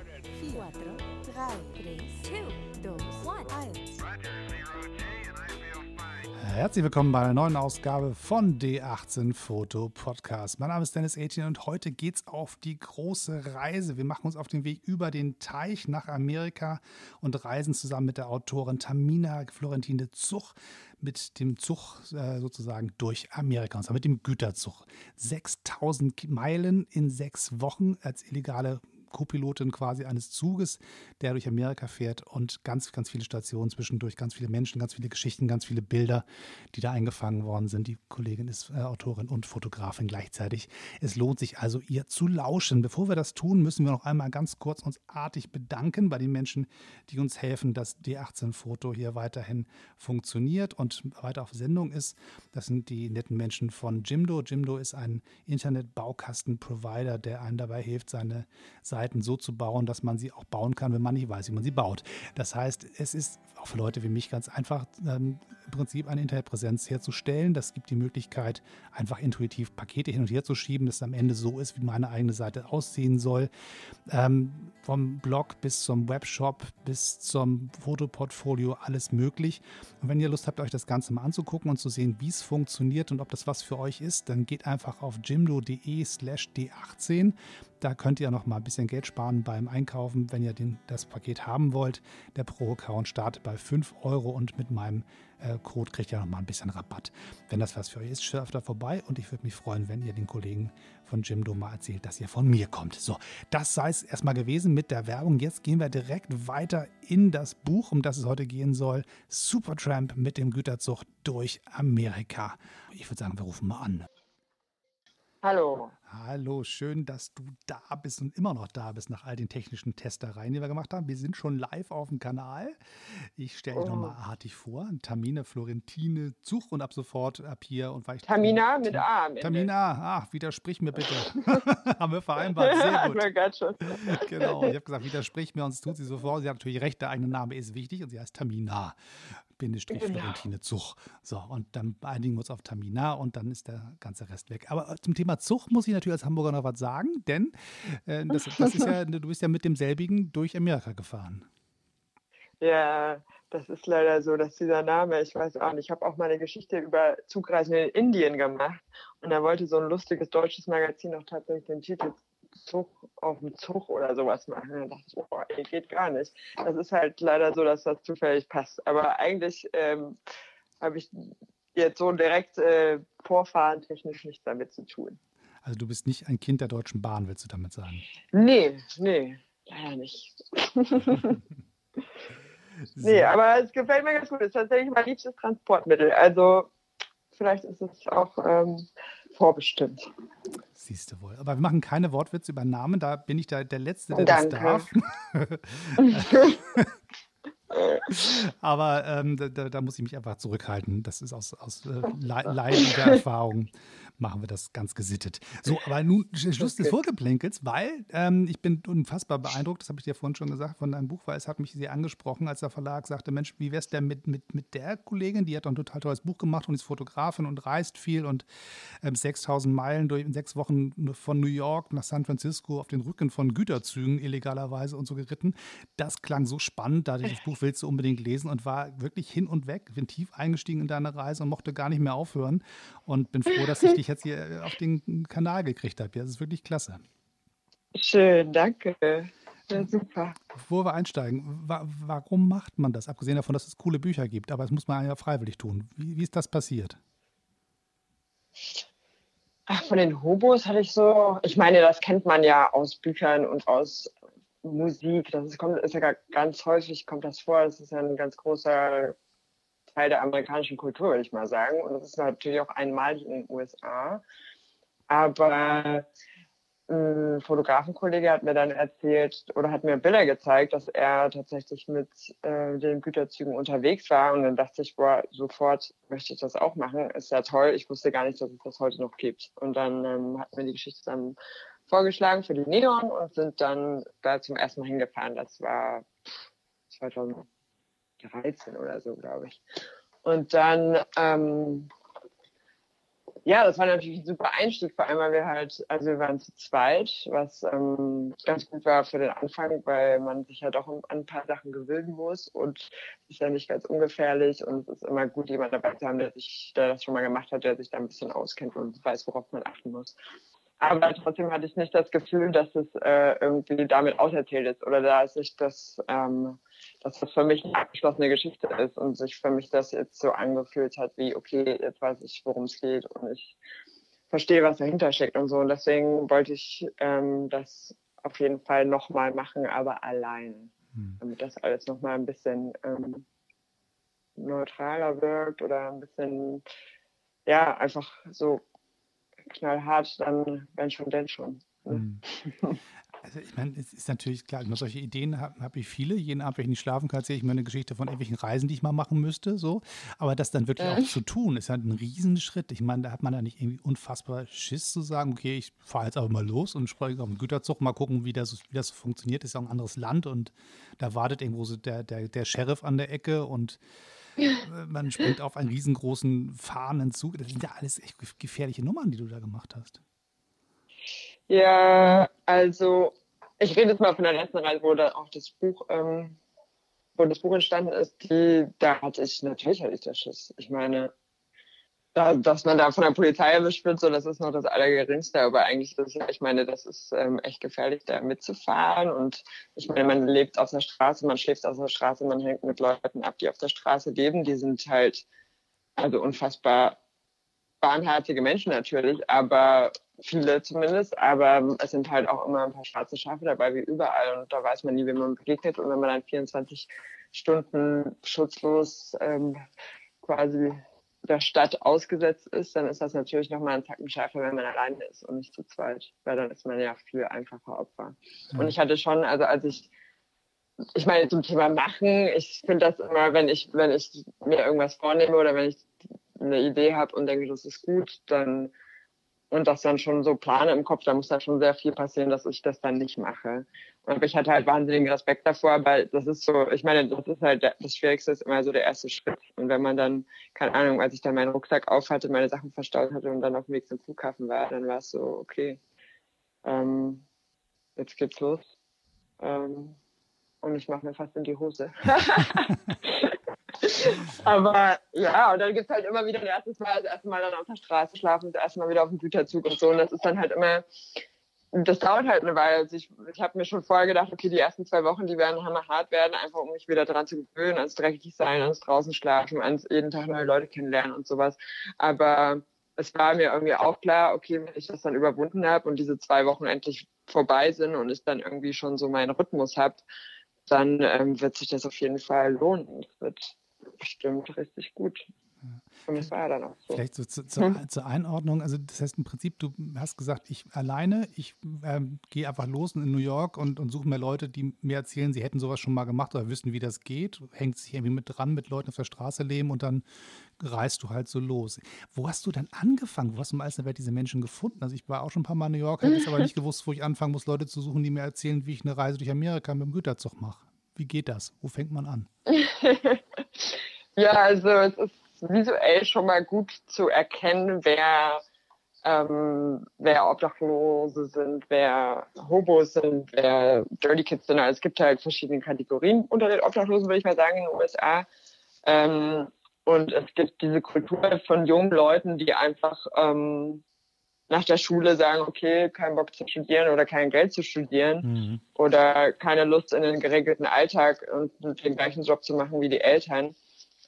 4, 3, 2, 1. Herzlich willkommen bei einer neuen Ausgabe von D18 Foto Podcast. Mein Name ist Dennis Etienne und heute geht's auf die große Reise. Wir machen uns auf den Weg über den Teich nach Amerika und reisen zusammen mit der Autorin Tamina Florentine Zuch mit dem Zug äh, sozusagen durch Amerika, und zwar mit dem Güterzug. 6000 Meilen in sechs Wochen als illegale Co-Pilotin quasi eines Zuges, der durch Amerika fährt und ganz, ganz viele Stationen zwischendurch, ganz viele Menschen, ganz viele Geschichten, ganz viele Bilder, die da eingefangen worden sind. Die Kollegin ist äh, Autorin und Fotografin gleichzeitig. Es lohnt sich also, ihr zu lauschen. Bevor wir das tun, müssen wir noch einmal ganz kurz uns artig bedanken bei den Menschen, die uns helfen, dass D18-Foto hier weiterhin funktioniert und weiter auf Sendung ist. Das sind die netten Menschen von Jimdo. Jimdo ist ein Internet-Baukasten-Provider, der einen dabei hilft, seine Seite Seiten so zu bauen, dass man sie auch bauen kann, wenn man nicht weiß, wie man sie baut. Das heißt, es ist auch für Leute wie mich ganz einfach, ähm, im Prinzip eine Internetpräsenz herzustellen. Das gibt die Möglichkeit, einfach intuitiv Pakete hin und her zu schieben, dass es am Ende so ist, wie meine eigene Seite aussehen soll. Ähm, vom Blog bis zum Webshop bis zum Fotoportfolio alles möglich. Und wenn ihr Lust habt, euch das Ganze mal anzugucken und zu sehen, wie es funktioniert und ob das was für euch ist, dann geht einfach auf jimdo.de slash d18. Da könnt ihr noch mal ein bisschen Geld sparen beim Einkaufen, wenn ihr den, das Paket haben wollt. Der Pro-Account startet bei 5 Euro und mit meinem äh, Code kriegt ihr noch mal ein bisschen Rabatt. Wenn das was für euch ist, schaut da vorbei und ich würde mich freuen, wenn ihr den Kollegen von Jimdo mal erzählt, dass ihr von mir kommt. So, das sei es erstmal gewesen mit der Werbung. Jetzt gehen wir direkt weiter in das Buch, um das es heute gehen soll. Supertramp mit dem Güterzug durch Amerika. Ich würde sagen, wir rufen mal an. Hallo. Hallo, schön, dass du da bist und immer noch da bist nach all den technischen Testereien, die wir gemacht haben. Wir sind schon live auf dem Kanal. Ich stelle dich oh. nochmal artig vor. Tamina Florentine Zuch und ab sofort ab hier und weil Tamina mit A. Am Tamina, ach, widersprich mir bitte. haben wir vereinbart. Sehr gut. genau, ich habe gesagt, widersprich mir und es tut sie sofort. Sie hat natürlich recht, der eigene Name ist wichtig und sie heißt Tamina. Bindestrich genau. Florentine Zuch. So, und dann einigen wir uns auf Tamina und dann ist der ganze Rest weg. Aber zum Thema Zuch muss ich natürlich als Hamburger noch was sagen, denn äh, das, das ist ja, du bist ja mit demselbigen durch Amerika gefahren. Ja, das ist leider so, dass dieser Name, ich weiß auch nicht, ich habe auch mal eine Geschichte über Zugreisen in Indien gemacht und da wollte so ein lustiges deutsches Magazin auch tatsächlich den Titel Zug auf dem Zug oder sowas machen. Und dann dachte ich, ey, geht gar nicht. Das ist halt leider so, dass das zufällig passt. Aber eigentlich ähm, habe ich jetzt so direkt äh, Vorfahren technisch nichts damit zu tun. Also du bist nicht ein Kind der Deutschen Bahn, willst du damit sagen? Nee, nee, leider nicht. nee, aber es gefällt mir ganz gut. Es ist tatsächlich mein liebstes Transportmittel. Also vielleicht ist es auch ähm, vorbestimmt. Siehst du wohl. Aber wir machen keine Wortwitze über Namen, da bin ich da der Letzte, der Danke. das darf. Aber ähm, da, da, muss ich mich einfach zurückhalten. Das ist aus, aus äh, leidiger Erfahrung machen wir das ganz gesittet. So, aber nun Schluss des Vorgeplänkels, weil ähm, ich bin unfassbar beeindruckt, das habe ich dir vorhin schon gesagt, von deinem Buch, weil es hat mich sehr angesprochen, als der Verlag sagte, Mensch, wie wär's denn mit, mit, mit der Kollegin, die hat doch ein total tolles Buch gemacht und ist Fotografin und reist viel und ähm, 6000 Meilen durch in sechs Wochen von New York nach San Francisco auf den Rücken von Güterzügen illegalerweise und so geritten. Das klang so spannend, da das Buch willst du unbedingt lesen und war wirklich hin und weg, bin tief eingestiegen in deine Reise und mochte gar nicht mehr aufhören und bin froh, dass ich dich jetzt hier äh, auf den Kanal gekriegt habe. Ja, das ist wirklich klasse. Schön, danke. Ja, super. Bevor wir einsteigen, wa warum macht man das? Abgesehen davon, dass es coole Bücher gibt, aber das muss man ja freiwillig tun. Wie, wie ist das passiert? Ach, von den Hobos hatte ich so, ich meine, das kennt man ja aus Büchern und aus Musik. Das ist, kommt, ist ja ganz häufig kommt das vor. Das ist ja ein ganz großer Teil der amerikanischen Kultur, würde ich mal sagen. Und das ist natürlich auch einmalig in den USA. Aber ein Fotografenkollege hat mir dann erzählt oder hat mir Bilder gezeigt, dass er tatsächlich mit äh, den Güterzügen unterwegs war. Und dann dachte ich, boah, sofort möchte ich das auch machen. Ist ja toll. Ich wusste gar nicht, dass es das heute noch gibt. Und dann ähm, hat mir die Geschichte dann vorgeschlagen für die Neon und sind dann da zum ersten Mal hingefahren. Das war 2000. 13 oder so, glaube ich. Und dann ähm, ja, das war natürlich ein super Einstieg, vor allem weil wir halt, also wir waren zu zweit, was ähm, ganz gut war für den Anfang, weil man sich ja doch an ein paar Sachen gewöhnen muss und es ist ja nicht ganz ungefährlich und es ist immer gut, jemand dabei zu haben, der sich, der das schon mal gemacht hat, der sich da ein bisschen auskennt und weiß, worauf man achten muss. Aber trotzdem hatte ich nicht das Gefühl, dass es äh, irgendwie damit auserzählt ist oder dass ich das, ähm, dass das für mich eine abgeschlossene Geschichte ist und sich für mich das jetzt so angefühlt hat, wie, okay, jetzt weiß ich, worum es geht und ich verstehe, was dahinter steckt und so. Und deswegen wollte ich ähm, das auf jeden Fall nochmal machen, aber allein, hm. damit das alles nochmal ein bisschen ähm, neutraler wirkt oder ein bisschen, ja, einfach so knallhart, dann wenn schon, denn schon. Ne? Hm. Also ich meine, es ist natürlich klar, solche Ideen habe hab ich viele. Jeden Abend, wenn ich nicht schlafen kann, erzähle ich mir eine Geschichte von irgendwelchen Reisen, die ich mal machen müsste. So. Aber das dann wirklich ja. auch zu tun, ist halt ein Riesenschritt. Ich meine, da hat man ja nicht irgendwie unfassbar Schiss zu sagen, okay, ich fahre jetzt aber mal los und spreche auf den Güterzug, mal gucken, wie das, wie das funktioniert. Das ist ja auch ein anderes Land und da wartet irgendwo so der, der, der Sheriff an der Ecke und man springt auf einen riesengroßen fahrenden Zug. Das sind ja alles echt gefährliche Nummern, die du da gemacht hast. Ja, also ich rede jetzt mal von der letzten Reise, wo da auch das Buch, ähm, wo das Buch entstanden ist, die, da hatte ich, natürlich hatte ich das Schiss. Ich meine, da, dass man da von der Polizei erwischt wird, so das ist noch das Allergeringste, aber eigentlich das, ich meine, das ist ähm, echt gefährlich, da mitzufahren. Und ich meine, man lebt auf der Straße, man schläft auf der Straße, man hängt mit Leuten ab, die auf der Straße leben, die sind halt also unfassbar barmherzige Menschen natürlich, aber viele zumindest, aber es sind halt auch immer ein paar schwarze Schafe dabei, wie überall und da weiß man nie, wie man begegnet und wenn man dann 24 Stunden schutzlos ähm, quasi der Stadt ausgesetzt ist, dann ist das natürlich nochmal ein Zacken schärfer, wenn man alleine ist und nicht zu zweit, weil dann ist man ja viel einfacher Opfer. Mhm. Und ich hatte schon, also als ich, ich meine zum Thema Machen, ich finde das immer, wenn ich, wenn ich mir irgendwas vornehme oder wenn ich eine Idee habe und denke, das ist gut, dann und das dann schon so plane im Kopf, da muss da schon sehr viel passieren, dass ich das dann nicht mache. Und ich hatte halt wahnsinnigen Respekt davor, weil das ist so, ich meine, das ist halt, das Schwierigste ist immer so der erste Schritt. Und wenn man dann, keine Ahnung, als ich dann meinen Rucksack auf hatte, meine Sachen verstaut hatte und dann auf dem Weg zum Flughafen war, dann war es so, okay, ähm, jetzt geht's los. Ähm, und ich mache mir fast in die Hose. Aber ja, und dann gibt es halt immer wieder erstes Mal, das erste Mal dann auf der Straße schlafen, das erste Mal wieder auf dem Güterzug und so. Und das ist dann halt immer, das dauert halt eine Weile. Also ich, ich habe mir schon vorher gedacht, okay, die ersten zwei Wochen, die werden hammerhart werden, einfach um mich wieder daran zu gewöhnen, ans dreckig sein, ans draußen schlafen, ans jeden Tag neue Leute kennenlernen und sowas. Aber es war mir irgendwie auch klar, okay, wenn ich das dann überwunden habe und diese zwei Wochen endlich vorbei sind und ich dann irgendwie schon so meinen Rhythmus habe, dann ähm, wird sich das auf jeden Fall lohnen. Es wird bestimmt richtig gut. Und das war ja dann auch so. Vielleicht so zu, zu, hm? zur Einordnung, also das heißt im Prinzip, du hast gesagt, ich alleine, ich ähm, gehe einfach los in New York und, und suche mir Leute, die mir erzählen, sie hätten sowas schon mal gemacht oder wissen, wie das geht, hängt sich irgendwie mit dran, mit Leuten auf der Straße leben und dann reist du halt so los. Wo hast du dann angefangen? Wo hast du im Welt diese Menschen gefunden? Also ich war auch schon ein paar Mal in New York, hätte es aber nicht gewusst, wo ich anfangen muss, Leute zu suchen, die mir erzählen, wie ich eine Reise durch Amerika mit dem Güterzug mache. Wie geht das? Wo fängt man an? ja, also es ist visuell schon mal gut zu erkennen, wer, ähm, wer Obdachlose sind, wer Hobos sind, wer Dirty Kids sind. Also es gibt halt verschiedene Kategorien unter den Obdachlosen, würde ich mal sagen, in den USA. Ähm, und es gibt diese Kultur von jungen Leuten, die einfach ähm, nach der Schule sagen, okay, kein Bock zu studieren oder kein Geld zu studieren mhm. oder keine Lust in den geregelten Alltag und den gleichen Job zu machen wie die Eltern,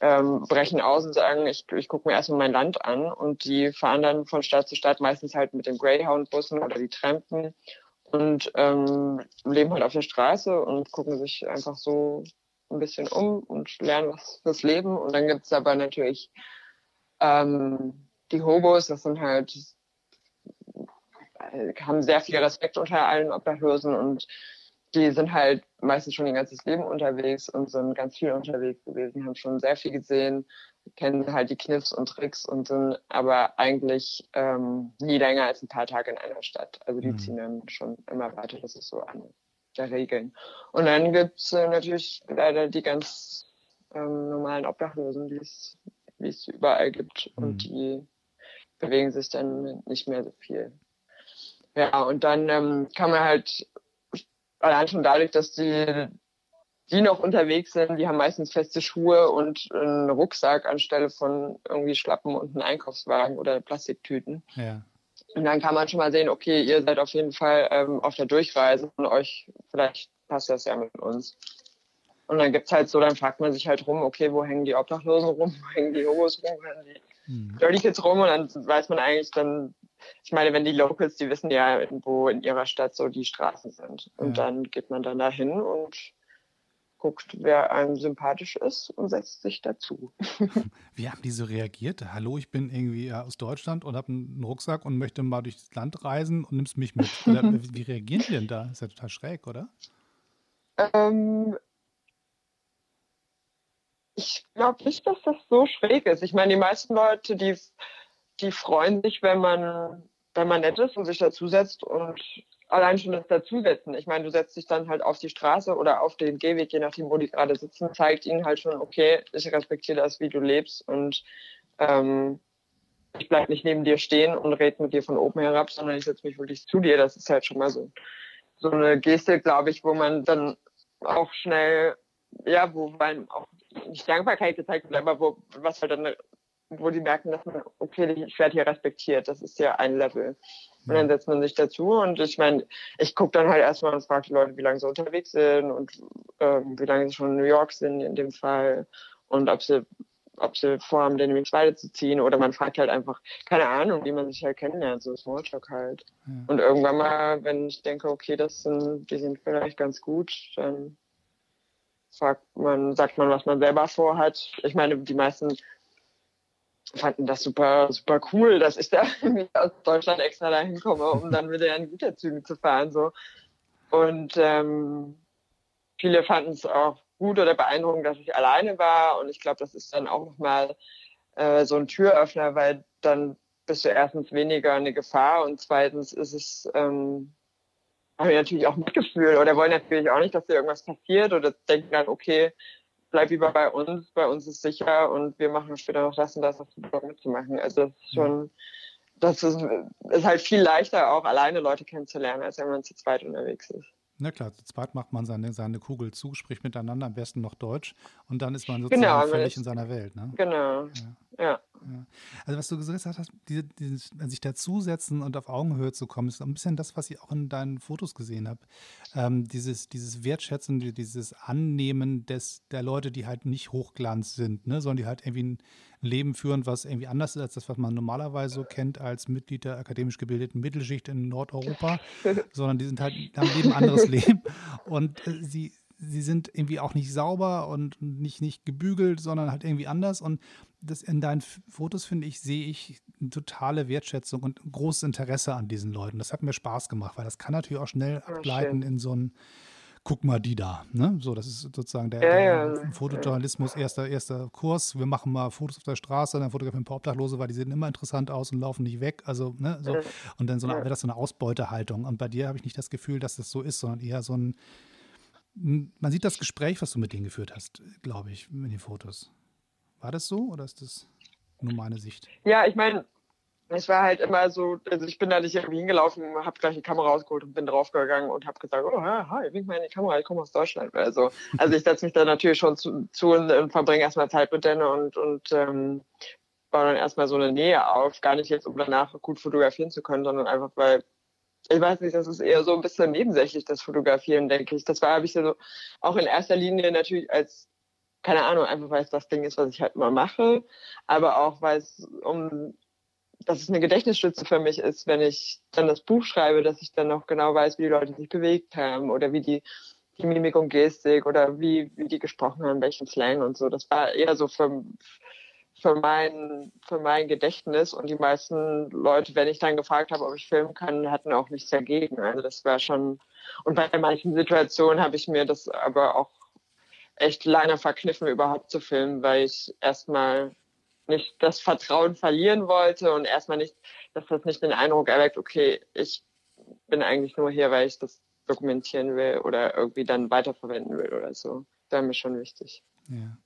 ähm, brechen aus und sagen, ich, ich gucke mir erstmal mein Land an und die fahren dann von Stadt zu Stadt, meistens halt mit den Greyhound-Bussen oder die Trampen und ähm, leben halt auf der Straße und gucken sich einfach so ein bisschen um und lernen was fürs Leben. Und dann gibt es aber natürlich ähm, die Hobos, das sind halt haben sehr viel Respekt unter allen Obdachlosen und die sind halt meistens schon ihr ganzes Leben unterwegs und sind ganz viel unterwegs gewesen, haben schon sehr viel gesehen, kennen halt die Kniffs und Tricks und sind aber eigentlich ähm, nie länger als ein paar Tage in einer Stadt. Also die mhm. ziehen dann schon immer weiter, das ist so eine der Regeln. Und dann gibt's äh, natürlich leider die ganz ähm, normalen Obdachlosen, die es wie es überall gibt mhm. und die bewegen sich dann nicht mehr so viel. Ja, und dann ähm, kann man halt allein schon dadurch, dass die, die noch unterwegs sind, die haben meistens feste Schuhe und einen Rucksack anstelle von irgendwie Schlappen und einen Einkaufswagen oder Plastiktüten. Ja. Und dann kann man schon mal sehen, okay, ihr seid auf jeden Fall ähm, auf der Durchreise und euch, vielleicht passt das ja mit uns. Und dann gibt's halt so, dann fragt man sich halt rum, okay, wo hängen die Obdachlosen rum, wo hängen die Hobos rum, wo hängen die mhm. Dirty Kids rum und dann weiß man eigentlich dann, ich meine, wenn die Locals, die wissen ja, wo in ihrer Stadt so die Straßen sind. Und ja. dann geht man dann dahin und guckt, wer einem sympathisch ist und setzt sich dazu. Wie haben die so reagiert? Hallo, ich bin irgendwie aus Deutschland und habe einen Rucksack und möchte mal durch das Land reisen und nimmst mich mit. Oder, wie reagieren die denn da? Ist ja total schräg, oder? Ähm, ich glaube nicht, dass das so schräg ist. Ich meine, die meisten Leute, die, die freuen sich, wenn man, wenn man nett ist und sich dazusetzt und allein schon das Dazusetzen. Ich meine, du setzt dich dann halt auf die Straße oder auf den Gehweg, je nachdem, wo die gerade sitzen, zeigt ihnen halt schon, okay, ich respektiere das, wie du lebst und ähm, ich bleib nicht neben dir stehen und rede mit dir von oben herab, sondern ich setze mich wirklich zu dir. Das ist halt schon mal so, so eine Geste, glaube ich, wo man dann auch schnell, ja, wo man auch nicht Dankbarkeit gezeigt wird, aber wo, was halt dann, wo die merken, dass man, okay, ich werde hier respektiert, das ist ja ein Level. Und dann setzt man sich dazu und ich meine, ich gucke dann halt erstmal und frage die Leute, wie lange sie unterwegs sind und ähm, wie lange sie schon in New York sind in dem Fall und ob sie, ob sie vorhaben, den nämlich weiterzuziehen oder man fragt halt einfach, keine Ahnung, wie man sich halt kennenlernt, so Smalltalk halt. Ja. Und irgendwann mal, wenn ich denke, okay, das sind, die sind vielleicht ganz gut, dann fragt man, sagt man, was man selber vorhat. Ich meine, die meisten fanden das super, super cool, dass ich da aus Deutschland extra dahin komme, um dann wieder in Güterzügen zu fahren. So. Und ähm, viele fanden es auch gut oder beeindruckend, dass ich alleine war. Und ich glaube, das ist dann auch nochmal äh, so ein Türöffner, weil dann bist du erstens weniger eine Gefahr und zweitens ist es, ähm, haben wir natürlich auch Mitgefühl oder wollen natürlich auch nicht, dass dir irgendwas passiert oder denken dann, okay, bleib lieber bei uns, bei uns ist sicher und wir machen später noch das und das, das Bock mitzumachen. Also das ist schon, das ist, ist halt viel leichter, auch alleine Leute kennenzulernen, als wenn man zu zweit unterwegs ist. Na klar, zu zweit macht man seine, seine Kugel zu, spricht miteinander, am besten noch Deutsch und dann ist man sozusagen genau, völlig in seiner Welt. Ne? Genau. Ja. ja. Ja. Also was du gesagt hast, diese, dieses, sich dazusetzen und auf Augenhöhe zu kommen, ist ein bisschen das, was ich auch in deinen Fotos gesehen habe. Ähm, dieses, dieses Wertschätzen, dieses Annehmen des, der Leute, die halt nicht Hochglanz sind, ne? sondern die halt irgendwie ein Leben führen, was irgendwie anders ist als das, was man normalerweise so kennt als Mitglied der akademisch gebildeten Mittelschicht in Nordeuropa, sondern die sind halt, haben ein anderes Leben und äh, sie, sie sind irgendwie auch nicht sauber und nicht, nicht gebügelt, sondern halt irgendwie anders. Und das in deinen Fotos, finde ich, sehe ich eine totale Wertschätzung und großes Interesse an diesen Leuten. Das hat mir Spaß gemacht, weil das kann natürlich auch schnell abgleiten in so ein guck mal die da. Ne? So, das ist sozusagen der, ja, der ja. Fotojournalismus, erster, erster Kurs. Wir machen mal Fotos auf der Straße, dann fotografieren ein paar Obdachlose, weil die sehen immer interessant aus und laufen nicht weg. Also, ne, so. Und dann so eine, wäre das so eine Ausbeutehaltung. Und bei dir habe ich nicht das Gefühl, dass das so ist, sondern eher so ein, man sieht das Gespräch, was du mit denen geführt hast, glaube ich, in den Fotos. War das so oder ist das nur meine Sicht? Ja, ich meine, es war halt immer so, also ich bin da nicht irgendwie hingelaufen, habe gleich die Kamera rausgeholt und bin draufgegangen und habe gesagt, oh, hi, wink mal in die Kamera, ich komme aus Deutschland. Also, also ich setze mich da natürlich schon zu, zu und, und verbringe erstmal Zeit mit denen und, und ähm, baue dann erstmal so eine Nähe auf. Gar nicht jetzt, um danach gut fotografieren zu können, sondern einfach, weil ich weiß nicht, das ist eher so ein bisschen nebensächlich, das Fotografieren, denke ich. Das war, habe ich so auch in erster Linie natürlich als keine Ahnung, einfach weil es das Ding ist, was ich halt immer mache, aber auch weil es um dass es eine Gedächtnisstütze für mich ist, wenn ich dann das Buch schreibe, dass ich dann noch genau weiß, wie die Leute sich bewegt haben oder wie die, die Mimik und Gestik oder wie, wie die gesprochen haben, welchen Slang und so. Das war eher so für, für, mein, für mein Gedächtnis und die meisten Leute, wenn ich dann gefragt habe, ob ich filmen kann, hatten auch nichts dagegen. Also das war schon, und bei manchen Situationen habe ich mir das aber auch echt leider verkniffen, überhaupt zu filmen, weil ich erstmal nicht das Vertrauen verlieren wollte und erstmal nicht, dass das nicht den Eindruck erweckt, okay, ich bin eigentlich nur hier, weil ich das dokumentieren will oder irgendwie dann weiterverwenden will oder so. Das wäre mir schon wichtig. Ja.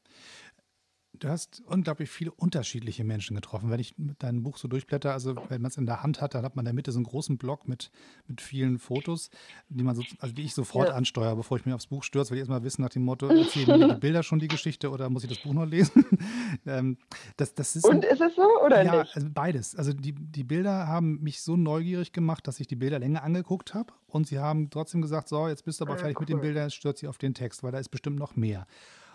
Du hast unglaublich viele unterschiedliche Menschen getroffen. Wenn ich mit deinem Buch so durchblätter, also wenn man es in der Hand hat, dann hat man in der Mitte so einen großen Block mit, mit vielen Fotos, die man so, also die ich sofort ja. ansteuere, bevor ich mir aufs Buch stürze, weil ich erstmal wissen nach dem Motto, erzählen mir die Bilder schon die Geschichte oder muss ich das Buch noch lesen? ähm, das, das ist Und ist es so oder ja, nicht? Also beides. Also die, die Bilder haben mich so neugierig gemacht, dass ich die Bilder länger angeguckt habe und sie haben trotzdem gesagt, so, jetzt bist du aber ja, ah, fertig cool. mit den Bildern, jetzt stürzt sie auf den Text, weil da ist bestimmt noch mehr.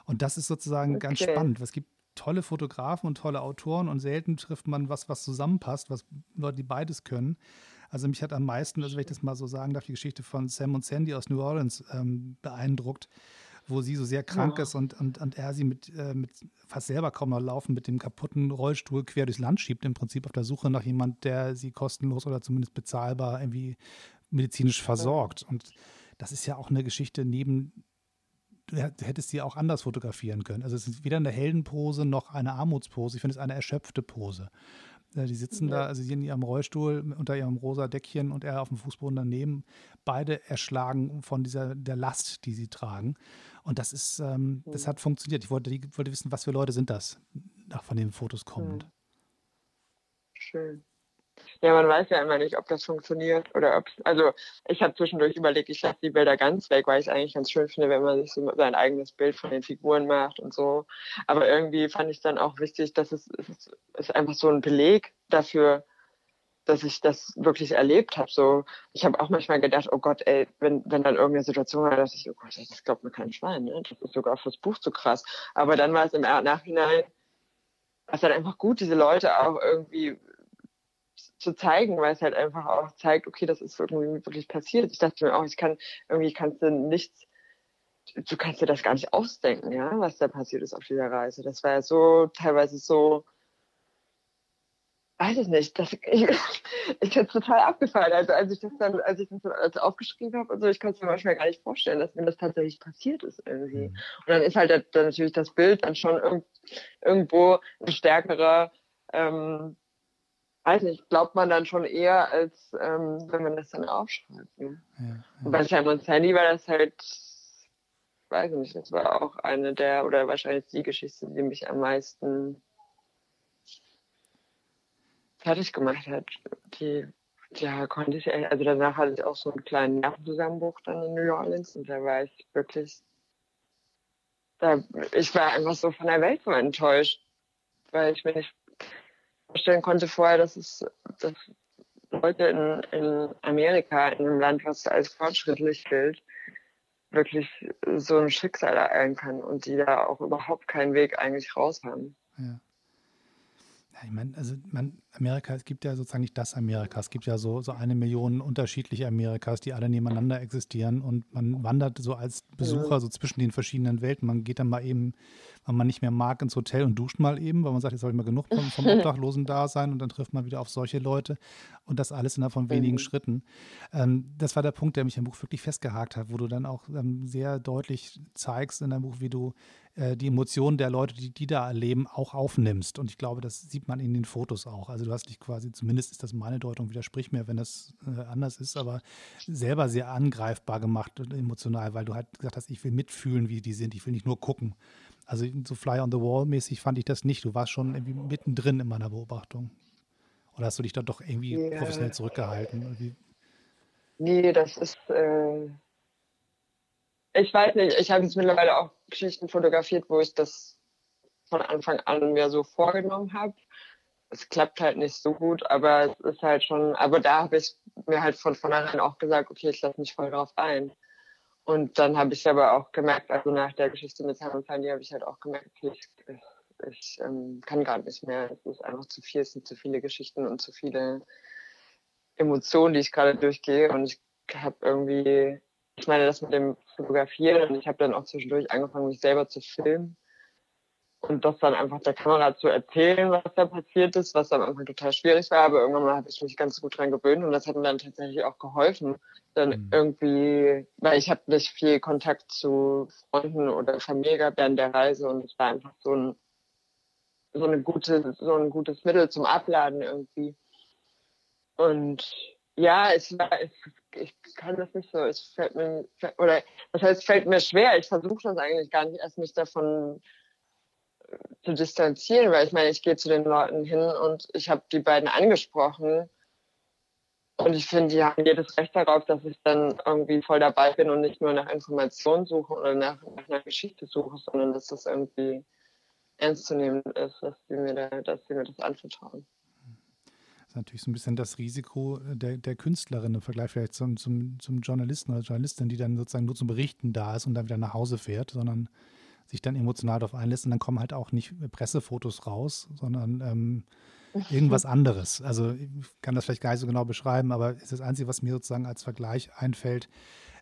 Und das ist sozusagen okay. ganz spannend. Es gibt tolle Fotografen und tolle Autoren und selten trifft man was, was zusammenpasst, was Leute, die beides können. Also mich hat am meisten, also wenn ich das mal so sagen darf, die Geschichte von Sam und Sandy aus New Orleans ähm, beeindruckt, wo sie so sehr krank ja. ist und, und, und er sie mit, äh, mit fast selber kaum noch laufen, mit dem kaputten Rollstuhl quer durchs Land schiebt, im Prinzip auf der Suche nach jemand, der sie kostenlos oder zumindest bezahlbar irgendwie medizinisch versorgt. Und das ist ja auch eine Geschichte neben du hättest sie auch anders fotografieren können. Also es ist weder eine Heldenpose noch eine Armutspose. Ich finde es eine erschöpfte Pose. Äh, die sitzen ja. da, also sie in ihrem Rollstuhl unter ihrem rosa Deckchen und er auf dem Fußboden daneben, beide erschlagen von dieser der Last, die sie tragen. Und das ist, ähm, das hat funktioniert. Ich wollte, ich wollte wissen, was für Leute sind das, nach von den Fotos kommend. Schön. Ja, man weiß ja immer nicht, ob das funktioniert oder ob also ich habe zwischendurch überlegt, ich lasse die Bilder ganz weg, weil ich es eigentlich ganz schön finde, wenn man sich so sein eigenes Bild von den Figuren macht und so. Aber irgendwie fand ich dann auch wichtig, dass es, es ist einfach so ein Beleg dafür, dass ich das wirklich erlebt habe. So, ich habe auch manchmal gedacht, oh Gott, ey, wenn, wenn dann irgendeine Situation war, dass ich, oh Gott, das glaubt mir kein Schwein, ne? Das ist sogar fürs Buch zu krass. Aber dann war es im Nachhinein, was dann einfach gut, diese Leute auch irgendwie zu zeigen, weil es halt einfach auch zeigt, okay, das ist irgendwie wirklich passiert. Ich dachte mir auch, ich kann, irgendwie kannst du nichts, du kannst dir das gar nicht ausdenken, ja, was da passiert ist auf dieser Reise. Das war ja so, teilweise so, weiß ich nicht, das, ich, ich hätte total abgefallen. Also als ich das dann, als ich das dann alles aufgeschrieben habe und so, ich kann es mir manchmal gar nicht vorstellen, dass mir das tatsächlich passiert ist irgendwie. Mhm. Und dann ist halt dann natürlich das Bild dann schon irgendwo ein stärkerer ähm, weiß nicht, glaubt man dann schon eher, als ähm, wenn man das dann aufschreibt. Ne? Ja, ja. Und bei Simon Sandy war das halt, weiß nicht, das war auch eine der, oder wahrscheinlich die Geschichte, die mich am meisten fertig gemacht hat. Die, ja, konnte ich, also danach hatte ich auch so einen kleinen Nervenzusammenbruch dann in New Orleans und da war ich wirklich, da, ich war einfach so von der Welt so enttäuscht, weil ich mir nicht vorstellen konnte vorher, dass es dass Leute in, in Amerika, in einem Land, was als fortschrittlich gilt, wirklich so ein Schicksal ereilen kann und die da auch überhaupt keinen Weg eigentlich raus haben. Ja. ja ich meine, also man, Amerika, es gibt ja sozusagen nicht das Amerika. Es gibt ja so, so eine Million unterschiedliche Amerikas, die alle nebeneinander existieren und man wandert so als Besucher so zwischen den verschiedenen Welten. Man geht dann mal eben, wenn man nicht mehr mag, ins Hotel und duscht mal eben, weil man sagt, jetzt habe ich mal genug vom, vom Obdachlosen da sein und dann trifft man wieder auf solche Leute und das alles innerhalb von wenigen mhm. Schritten. Ähm, das war der Punkt, der mich im Buch wirklich festgehakt hat, wo du dann auch ähm, sehr deutlich zeigst in deinem Buch, wie du äh, die Emotionen der Leute, die die da erleben, auch aufnimmst. Und ich glaube, das sieht man in den Fotos auch. Also du hast dich quasi, zumindest ist das meine Deutung, widersprich mir, wenn das äh, anders ist, aber selber sehr angreifbar gemacht und emotional, weil du halt gesagt hast, ich will mitfühlen, wie die sind, ich will nicht nur gucken. Also so Fly on the Wall mäßig fand ich das nicht. Du warst schon irgendwie mittendrin in meiner Beobachtung. Oder hast du dich da doch irgendwie ja. professionell zurückgehalten? Irgendwie? Nee, das ist, äh, ich weiß nicht, ich habe jetzt mittlerweile auch Geschichten fotografiert, wo ich das von Anfang an mir so vorgenommen habe es klappt halt nicht so gut, aber es ist halt schon, aber da habe ich mir halt von vornherein auch gesagt, okay, ich lasse mich voll drauf ein. Und dann habe ich aber auch gemerkt, also nach der Geschichte mit und Fanny habe ich halt auch gemerkt, ich, ich ähm, kann gar nicht mehr. Es ist einfach zu viel, es sind zu viele Geschichten und zu viele Emotionen, die ich gerade durchgehe. Und ich habe irgendwie, ich meine, das mit dem Fotografieren und ich habe dann auch zwischendurch angefangen, mich selber zu filmen und das dann einfach der Kamera zu erzählen, was da passiert ist, was am Anfang total schwierig war, aber irgendwann habe ich mich ganz gut dran gewöhnt und das hat mir dann tatsächlich auch geholfen, dann mhm. irgendwie, weil ich habe nicht viel Kontakt zu Freunden oder Familie gehabt während der Reise und es war einfach so ein so eine gute so ein gutes Mittel zum Abladen irgendwie und ja, es war, es, ich kann das nicht so, es fällt mir, oder das heißt, es fällt mir schwer. Ich versuche das eigentlich gar nicht erst mich davon zu distanzieren, weil ich meine, ich gehe zu den Leuten hin und ich habe die beiden angesprochen und ich finde, die haben jedes Recht darauf, dass ich dann irgendwie voll dabei bin und nicht nur nach Informationen suche oder nach, nach einer Geschichte suche, sondern dass das irgendwie ernst zu nehmen ist, dass sie mir, da, mir das anvertrauen. Das ist natürlich so ein bisschen das Risiko der, der Künstlerin im Vergleich vielleicht zum, zum, zum Journalisten oder Journalistin, die dann sozusagen nur zum Berichten da ist und dann wieder nach Hause fährt, sondern sich dann emotional darauf einlässt und dann kommen halt auch nicht Pressefotos raus, sondern ähm, irgendwas anderes. Also ich kann das vielleicht gar nicht so genau beschreiben, aber ist das Einzige, was mir sozusagen als Vergleich einfällt,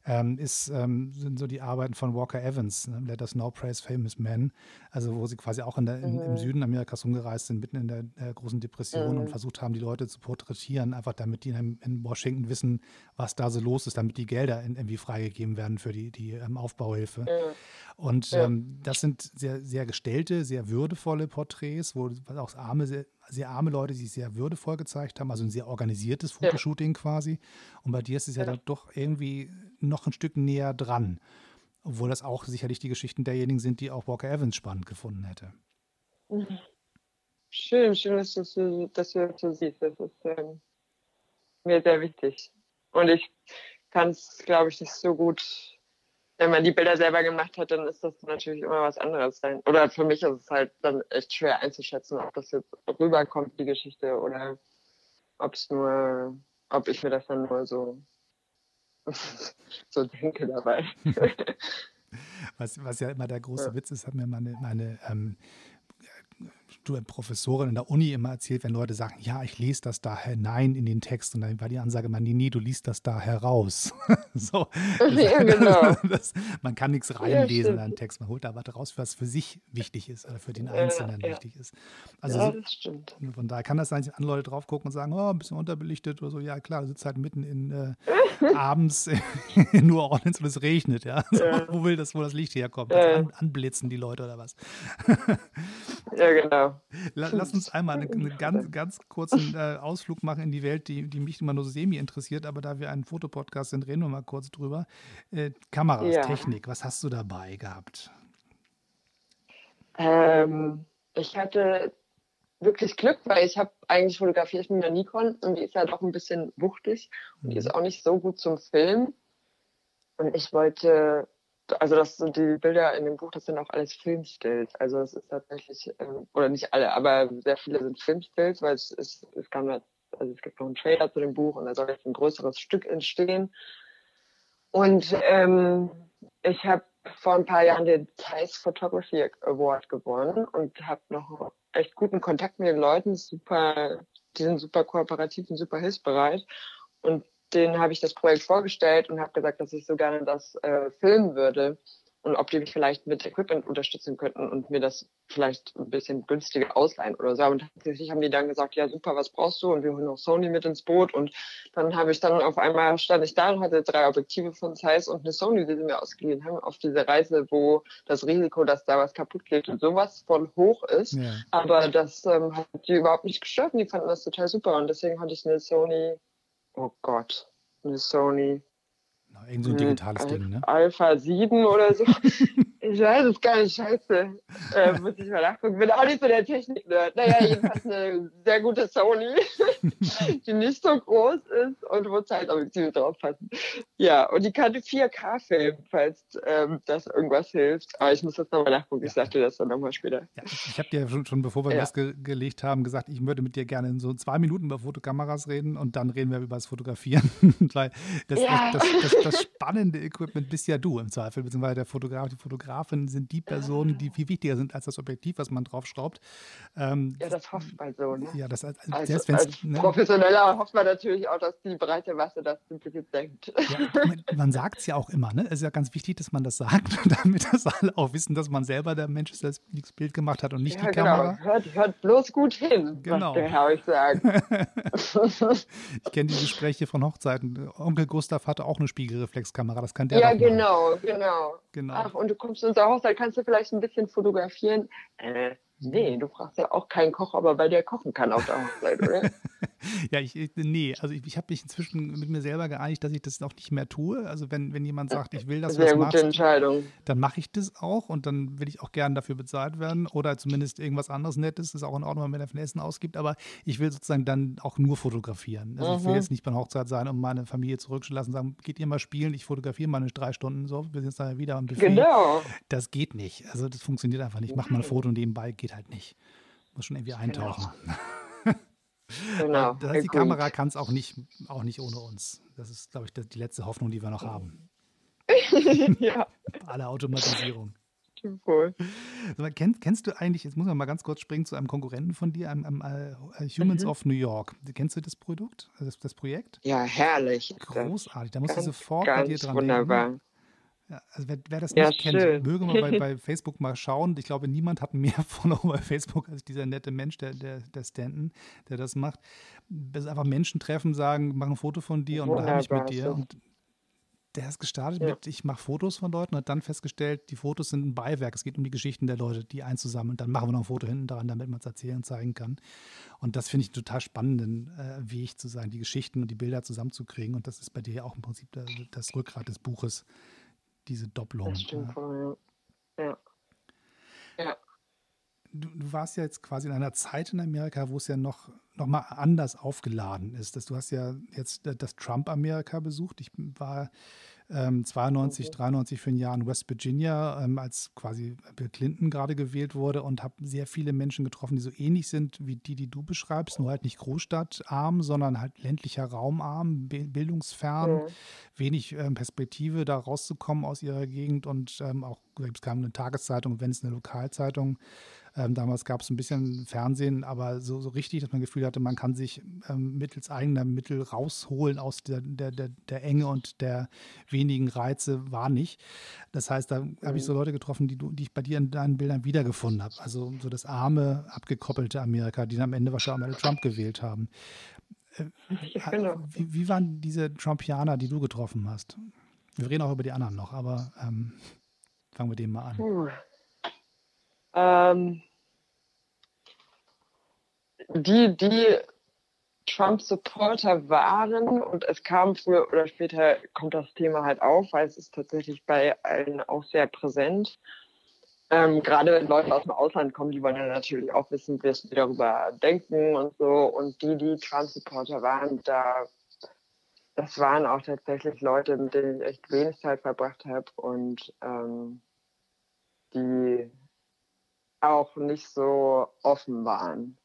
ähm, ist, ähm, sind so die Arbeiten von Walker Evans, ne? Let Us Now Praise Famous Men, also wo sie quasi auch in der, in, im mhm. Süden Amerikas rumgereist sind, mitten in der, der großen Depression mhm. und versucht haben, die Leute zu porträtieren, einfach damit die in, in, Washington wissen, was da so los ist, damit die Gelder in, irgendwie freigegeben werden für die, die ähm, Aufbauhilfe. Mhm. Und ähm, das sind sehr, sehr gestellte, sehr würdevolle Porträts, wo auch arme, sehr, sehr arme Leute sich sehr würdevoll gezeigt haben, also ein sehr organisiertes Fotoshooting ja. quasi. Und bei dir ist es ja, ja doch irgendwie noch ein Stück näher dran. Obwohl das auch sicherlich die Geschichten derjenigen sind, die auch Walker Evans spannend gefunden hätte. Schön, schön, dass du, dass du das so siehst. Das ist ähm, mir sehr wichtig. Und ich kann es, glaube ich, nicht so gut wenn man die Bilder selber gemacht hat, dann ist das natürlich immer was anderes. Oder für mich ist es halt dann echt schwer einzuschätzen, ob das jetzt rüberkommt, die Geschichte, oder ob es nur, ob ich mir das dann nur so, so denke dabei. was, was ja immer der große ja. Witz ist, hat mir meine, meine ähm, Professorin in der Uni immer erzählt, wenn Leute sagen, ja, ich lese das da hinein in den Text und dann war die Ansage immer, nee, nee, du liest das da heraus. so, ja, genau. Das, man kann nichts reinlesen ja, in einen Text, man holt da was raus, was für sich wichtig ist oder für den Einzelnen ja, wichtig ist. Also ja, das stimmt. von daher kann das sein, dass andere Leute drauf gucken und sagen, oh, ein bisschen unterbelichtet oder so, ja klar, du sitzt halt mitten in äh, abends in New Orleans und es regnet, ja. So, wo will das, wo das Licht herkommt? An, anblitzen die Leute oder was? ja, genau. Lass uns einmal einen, einen ganz, ganz kurzen äh, Ausflug machen in die Welt, die, die mich immer nur so semi interessiert, aber da wir einen Fotopodcast sind, reden wir mal kurz drüber. Äh, Kameras, ja. Technik, was hast du dabei gehabt? Ähm, ich hatte wirklich Glück, weil ich habe eigentlich fotografiert mit einer Nikon und die ist ja doch ein bisschen wuchtig und die ist mhm. auch nicht so gut zum Filmen. Und ich wollte also das sind die Bilder in dem Buch, das sind auch alles Filmstills. Also es ist tatsächlich, ähm, oder nicht alle, aber sehr viele sind Filmstills, weil es, es, es kam also es gibt noch einen Trailer zu dem Buch und da soll jetzt ein größeres Stück entstehen. Und ähm, ich habe vor ein paar Jahren den Zeiss Photography Award gewonnen und habe noch echt guten Kontakt mit den Leuten, super, die sind super kooperativ und super hilfsbereit. Und denen habe ich das Projekt vorgestellt und habe gesagt, dass ich so gerne das äh, filmen würde und ob die mich vielleicht mit Equipment unterstützen könnten und mir das vielleicht ein bisschen günstiger ausleihen oder so. Und tatsächlich haben die dann gesagt, ja super, was brauchst du? Und wir holen noch Sony mit ins Boot. Und dann habe ich dann auf einmal stand ich da und hatte drei Objektive von Zeiss und eine Sony, die sie mir ausgeliehen haben, auf diese Reise, wo das Risiko, dass da was kaputt geht und sowas von hoch ist. Ja. Aber das ähm, hat die überhaupt nicht gestört und die fanden das total super. Und deswegen hatte ich eine Sony oh Gott, eine Sony. Na, irgend so ein digitales Al Ding, ne? Alpha 7 oder so. ich weiß es gar nicht, scheiße. Äh, muss ich mal nachgucken. Bin auch nicht so der Technik-Nerd. Naja, jedenfalls eine sehr gute Sony, die nicht so groß ist und wo Zeitabjektive drauf passen. Ja, und die kann 4K filmen, falls ähm, das irgendwas hilft. Aber ich muss das nochmal nachgucken. Ich sagte das dann nochmal später. Ja, ich habe dir schon, schon, bevor wir ja. losgelegt haben, gesagt, ich würde mit dir gerne in so zwei Minuten über Fotokameras reden und dann reden wir über das Fotografieren. Weil das, ja. das, das, das, spannende Equipment bist ja du im Zweifel, beziehungsweise der Fotograf, die Fotografin sind die Personen, die viel wichtiger sind als das Objektiv, was man draufschraubt. Ähm, ja, das hofft man so. Ne? Ja, das, also, als, als ne? Professioneller hofft man natürlich auch, dass die breite Masse das denkt. Ja, man, man sagt es ja auch immer, ne? Es ist ja ganz wichtig, dass man das sagt, damit das alle auch wissen, dass man selber der Mensch ist, der das Bild gemacht hat und nicht ja, die genau. Kamera. Hört, hört bloß gut hin, genau. Herr euch sagt. ich kenne die Gespräche von Hochzeiten. Onkel Gustav hatte auch eine Spiegelreflexkamera, das kann der Ja, genau, genau, genau. Ach, und du kommst zu unserer Hochzeit, kannst du vielleicht ein bisschen fotografieren? Äh, nee, du brauchst ja auch keinen Koch, aber weil der kochen kann auf der Hochzeit, oder? ja, ich, nee, also ich, ich habe mich inzwischen mit mir selber geeinigt, dass ich das noch nicht mehr tue. Also wenn, wenn jemand sagt, ich will, dass Sehr du das gute Entscheidung. dann mache ich das auch und dann will ich auch gerne dafür bezahlt werden oder zumindest irgendwas anderes Nettes. Ist auch in Ordnung, wenn man dafür Essen ausgibt, aber ich will sozusagen dann auch nur fotografieren. Also ich will Mhm. jetzt nicht bei einer Hochzeit sein, um meine Familie zurückzulassen und sagen, geht ihr mal spielen, ich fotografiere meine drei Stunden so, wir sind jetzt dann wieder am Buffet. Genau. Das geht nicht. Also das funktioniert einfach nicht. Mach mal ein Foto nebenbei, geht halt nicht. Muss schon irgendwie eintauchen. Genau. Das heißt, die. Kamera kann es auch nicht, auch nicht ohne uns. Das ist, glaube ich, das- die letzte Hoffnung, die wir noch haben. ja, Alle Automatisierung. Sag mal, kennst, kennst du eigentlich, jetzt muss man mal ganz kurz springen zu einem Konkurrenten von dir, einem, einem äh, Humans Mhm. of New York. Kennst du das Produkt, also das, das Projekt? Ja, herrlich. Großartig. Da musst du Ganz, sofort bei dir dran wunderbar. denken. Ja, also wer, wer das Ja, nicht kennt, schön. möge mal bei, bei Facebook mal schauen. Ich glaube, niemand hat mehr Follower bei Facebook als dieser nette Mensch, der, der, der Stanton, der das macht. Das ist einfach Menschen treffen, sagen, mach ein Foto von dir und unterhalte mich mit dir. Und der ist gestartet Ja. mit, ich mache Fotos von Leuten und hat dann festgestellt, die Fotos sind ein Beiwerk. Es geht um die Geschichten der Leute, die einzusammeln. Und dann machen wir noch ein Foto hinten dran, damit man es erzählen und zeigen kann. Und das finde ich einen total spannenden äh, Weg zu sein, die Geschichten und die Bilder zusammenzukriegen. Und das ist bei dir ja auch im Prinzip das, das Rückgrat des Buches, diese Doppelung. Das stimmt Ja. wohl, ja. Ja. Ja. Du, du warst ja jetzt quasi in einer Zeit in Amerika, wo es ja noch, noch mal anders aufgeladen ist. Du hast ja jetzt das Trump-Amerika besucht. Ich war ähm, 92, 93 für ein Jahr in West Virginia, ähm, als quasi Bill Clinton gerade gewählt wurde und habe sehr viele Menschen getroffen, die so ähnlich sind wie die, die du beschreibst, nur halt nicht großstadtarm, sondern halt ländlicher Raumarm, bi- bildungsfern, Mhm. wenig ähm, Perspektive, da rauszukommen aus ihrer Gegend und ähm, auch es kam eine Tageszeitung, wenn es eine Lokalzeitung. Ähm, damals gab es ein bisschen Fernsehen, aber so, so richtig, dass man das Gefühl hatte, man kann sich ähm, mittels eigener Mittel rausholen aus der, der, der, der Enge und der wenigen Reize, war nicht. Das heißt, da habe ich so Leute getroffen, die, du, die ich bei dir in deinen Bildern wiedergefunden habe. Also so das arme, abgekoppelte Amerika, die dann am Ende wahrscheinlich alle Trump gewählt haben. Ja, genau. Wie, wie waren diese Trumpianer, die du getroffen hast? Wir reden auch über die anderen noch, aber ähm, fangen wir dem mal an. Puh. Ähm, die, die Trump-Supporter waren und es kam früher oder später, kommt das Thema halt auf, weil es ist tatsächlich bei allen auch sehr präsent. Ähm, gerade wenn Leute aus dem Ausland kommen, die wollen ja natürlich auch wissen, was wir darüber denken und so. Und die, die Trump-Supporter waren, da, das waren auch tatsächlich Leute, mit denen ich echt wenig Zeit verbracht habe und ähm, die auch nicht so offen waren.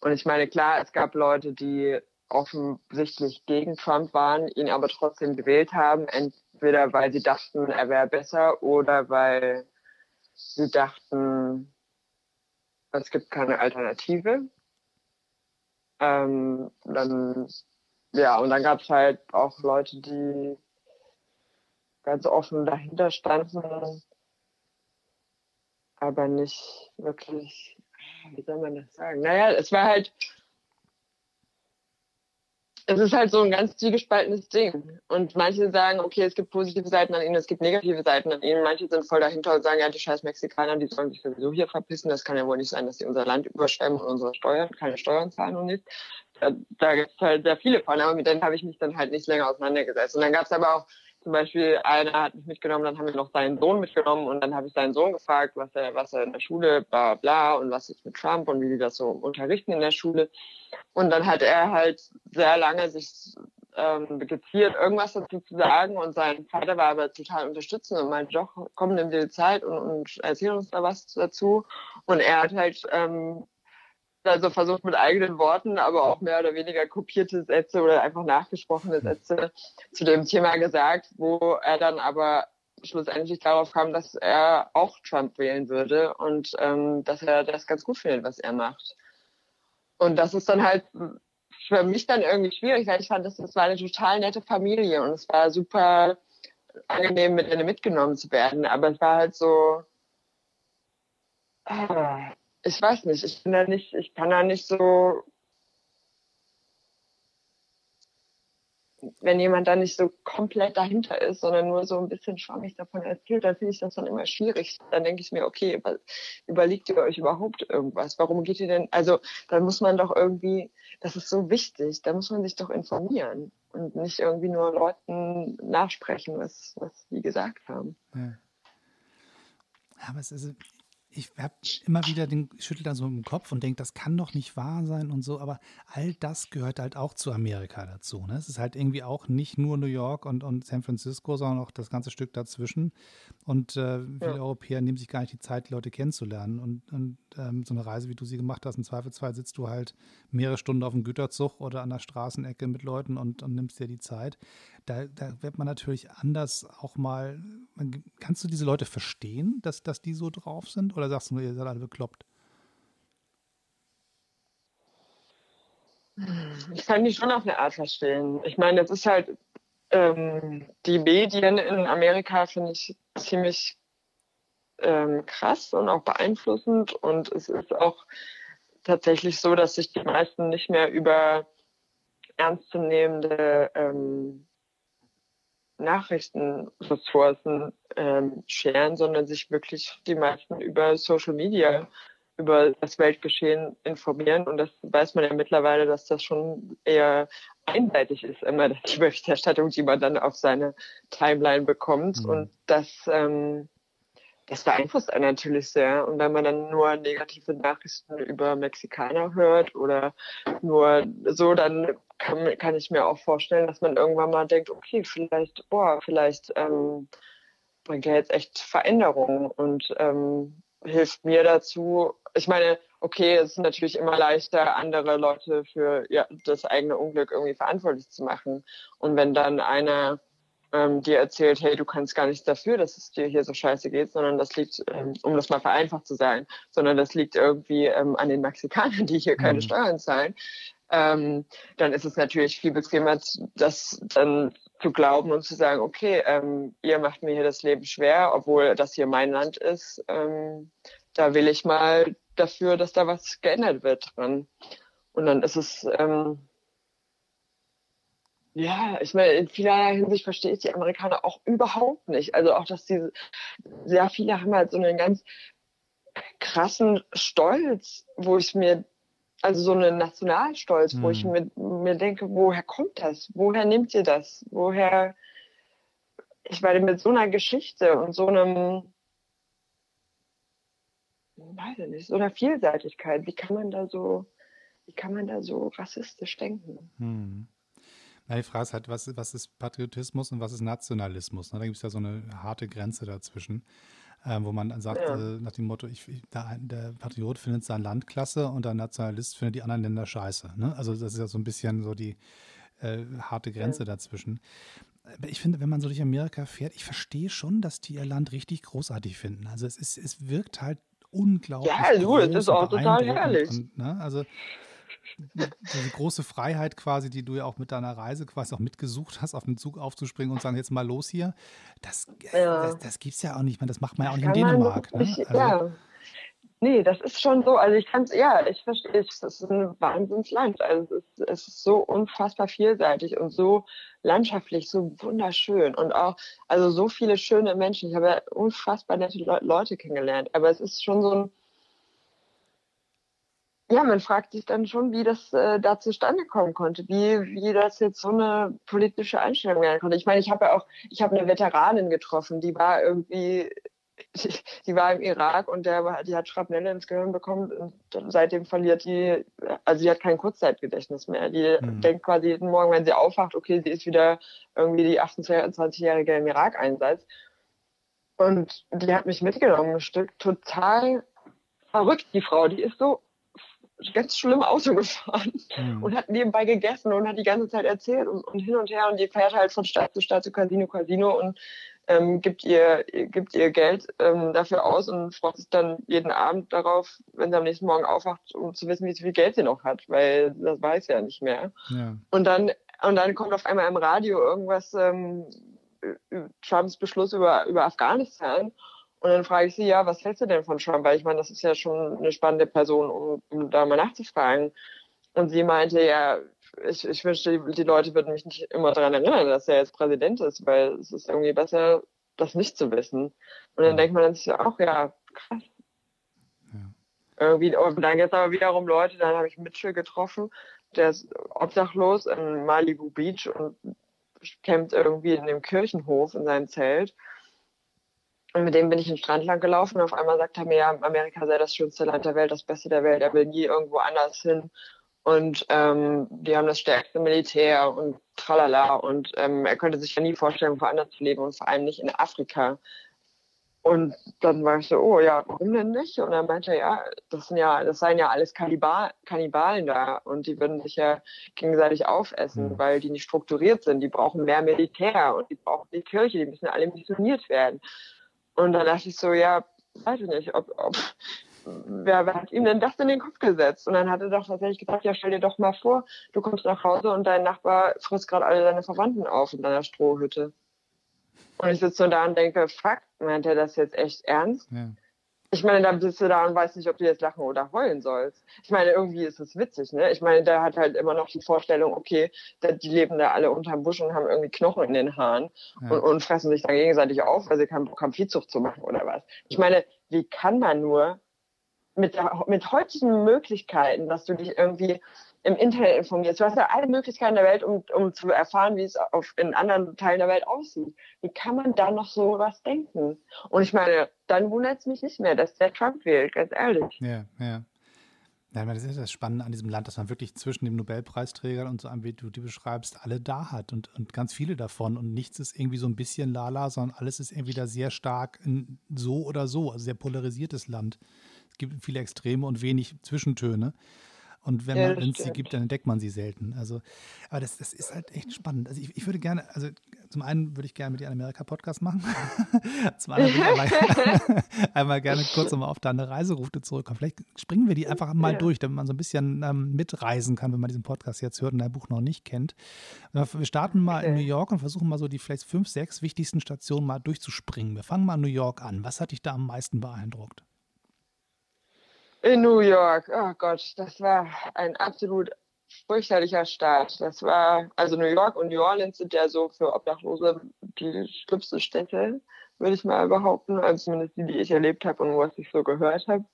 Und ich meine, klar, es gab Leute, die offensichtlich gegen Trump waren, ihn aber trotzdem gewählt haben, entweder weil sie dachten, er wäre besser oder weil sie dachten, es gibt keine Alternative. Ähm, dann, ja, und dann gab es halt auch Leute, die ganz offen dahinter standen, aber nicht wirklich, wie soll man das sagen? Naja, es war halt, es ist halt so ein ganz zwiegespaltenes Ding. Und manche sagen, okay, es gibt positive Seiten an ihnen, es gibt negative Seiten an ihnen. Manche sind voll dahinter und sagen, ja, die scheiß Mexikaner, die sollen sich sowieso hier verpissen. Das kann ja wohl nicht sein, dass sie unser Land überschwemmen und unsere Steuern, keine Steuern zahlen und nichts. Da, da gibt es halt sehr viele von, aber mit denen habe ich mich dann halt nicht länger auseinandergesetzt. Und dann gab es aber auch zum Beispiel, einer hat mich mitgenommen, dann haben wir noch seinen Sohn mitgenommen und dann habe ich seinen Sohn gefragt, was er, was er in der Schule, bla bla und was ist mit Trump und wie die das so unterrichten in der Schule. Und dann hat er halt sehr lange sich ähm, geziert, irgendwas dazu zu sagen und sein Vater war aber total unterstützend und meinte, doch, komm, nimm dir die Zeit und, und erzähl uns da was dazu. Und er hat halt ähm, also versucht mit eigenen Worten, aber auch mehr oder weniger kopierte Sätze oder einfach nachgesprochene Sätze zu dem Thema gesagt, wo er dann aber schlussendlich darauf kam, dass er auch Trump wählen würde und ähm, dass er das ganz gut findet, was er macht. Und das ist dann halt für mich dann irgendwie schwierig, weil ich fand, das, das war eine total nette Familie und es war super angenehm, mit ihr mitgenommen zu werden. Aber es war halt so, ah, ich weiß nicht, ich bin da nicht, ich kann da nicht so wenn jemand da nicht so komplett dahinter ist, sondern nur so ein bisschen schwammig davon erzählt, dann finde ich das dann immer schwierig. Dann denke ich mir, okay, überlegt ihr euch überhaupt irgendwas? Warum geht ihr denn? Also, dann muss man doch irgendwie, das ist so wichtig, da muss man sich doch informieren und nicht irgendwie nur Leuten nachsprechen, was, was die gesagt haben. Ja. Aber es ist, ich habe immer wieder den schüttel da so im Kopf und denke, das kann doch nicht wahr sein und so, aber all das gehört halt auch zu Amerika dazu. Ne? Es ist halt irgendwie auch nicht nur New York und, und San Francisco, sondern auch das ganze Stück dazwischen. Und äh, viele ja. Europäer nehmen sich gar nicht die Zeit, die Leute kennenzulernen. Und, und ähm, so eine Reise, wie du sie gemacht hast, im Zweifelsfall sitzt du halt mehrere Stunden auf dem Güterzug oder an der Straßenecke mit Leuten und, und nimmst dir die Zeit. Da, da wird man natürlich anders auch mal. Man, kannst du diese Leute verstehen, dass, dass die so drauf sind? Oder sagst du nur, ihr seid alle bekloppt? Ich kann die schon auf eine Art verstehen. Ich meine, das ist halt, ähm, die Medien in Amerika finde ich ziemlich ähm, krass und auch beeinflussend. Und es ist auch tatsächlich so, dass sich die meisten nicht mehr über ernstzunehmende ähm, Nachrichtenressourcen ähm, scheren, sondern sich wirklich die meisten über Social Media, über das Weltgeschehen informieren. Und das weiß man ja mittlerweile, dass das schon eher einseitig ist, immer die Berichterstattung, die man dann auf seine Timeline bekommt. Mhm. Und das, ähm, das beeinflusst einen natürlich sehr. Und wenn man dann nur negative Nachrichten über Mexikaner hört oder nur so, dann kann, kann ich mir auch vorstellen, dass man irgendwann mal denkt, okay, vielleicht, boah, vielleicht ähm, bringt er jetzt echt Veränderungen und ähm, hilft mir dazu. Ich meine, okay, es ist natürlich immer leichter, andere Leute für ja, das eigene Unglück irgendwie verantwortlich zu machen. Und wenn dann einer ähm, dir erzählt, hey, du kannst gar nichts dafür, dass es dir hier so scheiße geht, sondern das liegt, ähm, um das mal vereinfacht zu sagen, sondern das liegt irgendwie ähm, an den Mexikanern, die hier keine mhm. Steuern zahlen, ähm, dann ist es natürlich viel bequemer, das dann zu glauben und zu sagen, okay, ähm, ihr macht mir hier das Leben schwer, obwohl das hier mein Land ist. Ähm, da will ich mal dafür, dass da was geändert wird dran. Und dann ist es, ähm, ja, ich meine, in vielerlei Hinsicht verstehe ich die Amerikaner auch überhaupt nicht. Also auch, dass diese, sehr viele haben halt so einen ganz krassen Stolz, wo ich mir also so einen Nationalstolz, mhm. wo ich hm. mir, mir denke, woher kommt das? Woher nimmt ihr das? Woher, ich meine, mit so einer Geschichte und so einem, weiß ich nicht, so einer Vielseitigkeit, wie kann man da so, wie kann man da so rassistisch denken? Mhm. Na, die Frage ist halt, was, was ist Patriotismus und was ist Nationalismus? Da gibt es ja so eine harte Grenze dazwischen äh, wo man sagt, ja. äh, nach dem Motto, ich, ich, der, der, Patriot findet sein Land klasse und der Nationalist findet die anderen Länder scheiße. Ne? Also das ist ja so ein bisschen so die äh, harte Grenze ja. dazwischen. Aber ich finde, wenn man so durch Amerika fährt, ich verstehe schon, dass die ihr Land richtig großartig finden. Also es ist, es wirkt halt unglaublich. Ja, du, es ist auch total herrlich. Und, ne? Also diese große Freiheit quasi, die du ja auch mit deiner Reise quasi auch mitgesucht hast, auf den Zug aufzuspringen und sagen, jetzt mal los hier, das, äh, ja. das, das gibt es ja auch nicht mehr. Das macht man ja auch nicht in Dänemark. Ne? Also, ja. Nee, das ist schon so. Also ich kann es, ja, ich verstehe, es ist ein Wahnsinnsland. Also es ist, es ist so unfassbar vielseitig und so landschaftlich, so wunderschön und auch, also so viele schöne Menschen. Ich habe ja unfassbar nette Leute kennengelernt, aber es ist schon so ein, ja, man fragt sich dann schon, wie das äh, da zustande kommen konnte, wie, wie das jetzt so eine politische Einstellung werden konnte. Ich meine, ich habe ja auch, ich habe eine Veteranin getroffen, die war irgendwie, die, die war im Irak und der, die hat Schrapnelle ins Gehirn bekommen und seitdem verliert die, also sie hat kein Kurzzeitgedächtnis mehr. Die mhm. denkt quasi jeden Morgen, wenn sie aufwacht, okay, sie ist wieder irgendwie die 28-Jährige im Irak-Einsatz. Und die hat mich mitgenommen, ein Stück total verrückt, die Frau. Die ist so ganz schlimm Auto gefahren mhm. und hat nebenbei gegessen und hat die ganze Zeit erzählt und, und, hin und her und die fährt halt von Stadt zu Stadt zu Casino, Casino und ähm, gibt ihr gibt ihr Geld ähm, dafür aus und freut sich dann jeden Abend darauf, wenn sie am nächsten Morgen aufwacht, um zu wissen, wie viel Geld sie noch hat, weil das weiß ja nicht mehr. Ja. Und dann und dann kommt auf einmal im Radio irgendwas ähm, Trumps Beschluss über über Afghanistan und dann frage ich sie, ja, was hältst du denn von Trump? Weil ich meine, das ist ja schon eine spannende Person, um, um da mal nachzufragen. Und sie meinte, ja, ich, ich wünschte, die, die Leute würden mich nicht immer daran erinnern, dass er jetzt Präsident ist, weil es ist irgendwie besser, das nicht zu wissen. Und dann denkt man dann sich auch, ja, krass. Ja. Irgendwie, und dann gibt es aber wiederum Leute, dann habe ich Mitchell getroffen, der ist obdachlos in Malibu Beach und campt irgendwie in dem Kirchenhof in seinem Zelt. Und mit dem bin ich den Strand lang gelaufen und auf einmal sagt er mir, ja, Amerika sei das schönste Land der Welt, das Beste der Welt, er will nie irgendwo anders hin. Und ähm, die haben das stärkste Militär und tralala. Und ähm, er könnte sich ja nie vorstellen, woanders zu leben und vor allem nicht in Afrika. Und dann war ich so, oh ja, warum denn nicht? Und dann meinte er, ja, das sind ja, das seien ja alles Kannibal Kannibalen da und die würden sich ja gegenseitig aufessen, mhm. weil die nicht strukturiert sind. Die brauchen mehr Militär und die brauchen die Kirche, die müssen alle missioniert werden. Und dann dachte ich so, ja, weiß ich nicht, ob, ob wer, wer hat ihm denn das in den Kopf gesetzt? Und dann hat er doch tatsächlich gesagt, ja, stell dir doch mal vor, du kommst nach Hause und dein Nachbar frisst gerade alle deine Verwandten auf in deiner Strohhütte. Und ich sitze so da und denke, fuck, meint er das jetzt echt ernst? Ja. Ich meine, dann bist du da und weißt nicht, ob du jetzt lachen oder heulen sollst. Ich meine, irgendwie ist es witzig, ne? Ich meine, der hat halt immer noch die Vorstellung, okay, die leben da alle unterm Busch und haben irgendwie Knochen in den Haaren ja. und, und fressen sich dann gegenseitig auf, weil sie keinen Bock haben, Viehzucht zu machen oder was. Ich meine, wie kann man nur mit, mit heutigen Möglichkeiten, dass du dich irgendwie im Internet informierst. Du hast ja alle Möglichkeiten der Welt, um, um zu erfahren, wie es auf, in anderen Teilen der Welt aussieht. Wie kann man da noch so was denken? Und ich meine, dann wundert es mich nicht mehr, dass der Trump wählt, ganz ehrlich. Ja, ja. Ja, das ist das Spannende an diesem Land, dass man wirklich zwischen dem Nobelpreisträger und so einem, wie du die beschreibst, alle da hat und, und ganz viele davon. Und nichts ist irgendwie so ein bisschen lala, sondern alles ist irgendwie da sehr stark so oder so, also sehr polarisiertes Land. Es gibt viele Extreme und wenig Zwischentöne. Und wenn ja, es sie gibt, dann entdeckt man sie selten. Also, aber das, das ist halt echt spannend. Also ich, ich würde gerne, also zum einen würde ich gerne mit dir einen Amerika-Podcast machen. zum anderen würde ich einmal, einmal gerne kurz nochmal auf deine Reiseroute zurückkommen. Vielleicht springen wir die einfach mal ja. durch, damit man so ein bisschen ähm, mitreisen kann, wenn man diesen Podcast jetzt hört und dein Buch noch nicht kennt. Wir starten mal okay. in New York und versuchen mal so die vielleicht fünf, sechs wichtigsten Stationen mal durchzuspringen. Wir fangen mal in New York an. Was hat dich da am meisten beeindruckt? In New York, oh Gott, das war ein absolut fürchterlicher Start. Das war, also New York und New Orleans sind ja so für Obdachlose die schlimmsten Städte, würde ich mal behaupten, also zumindest die, die ich erlebt habe und was ich so gehört habe.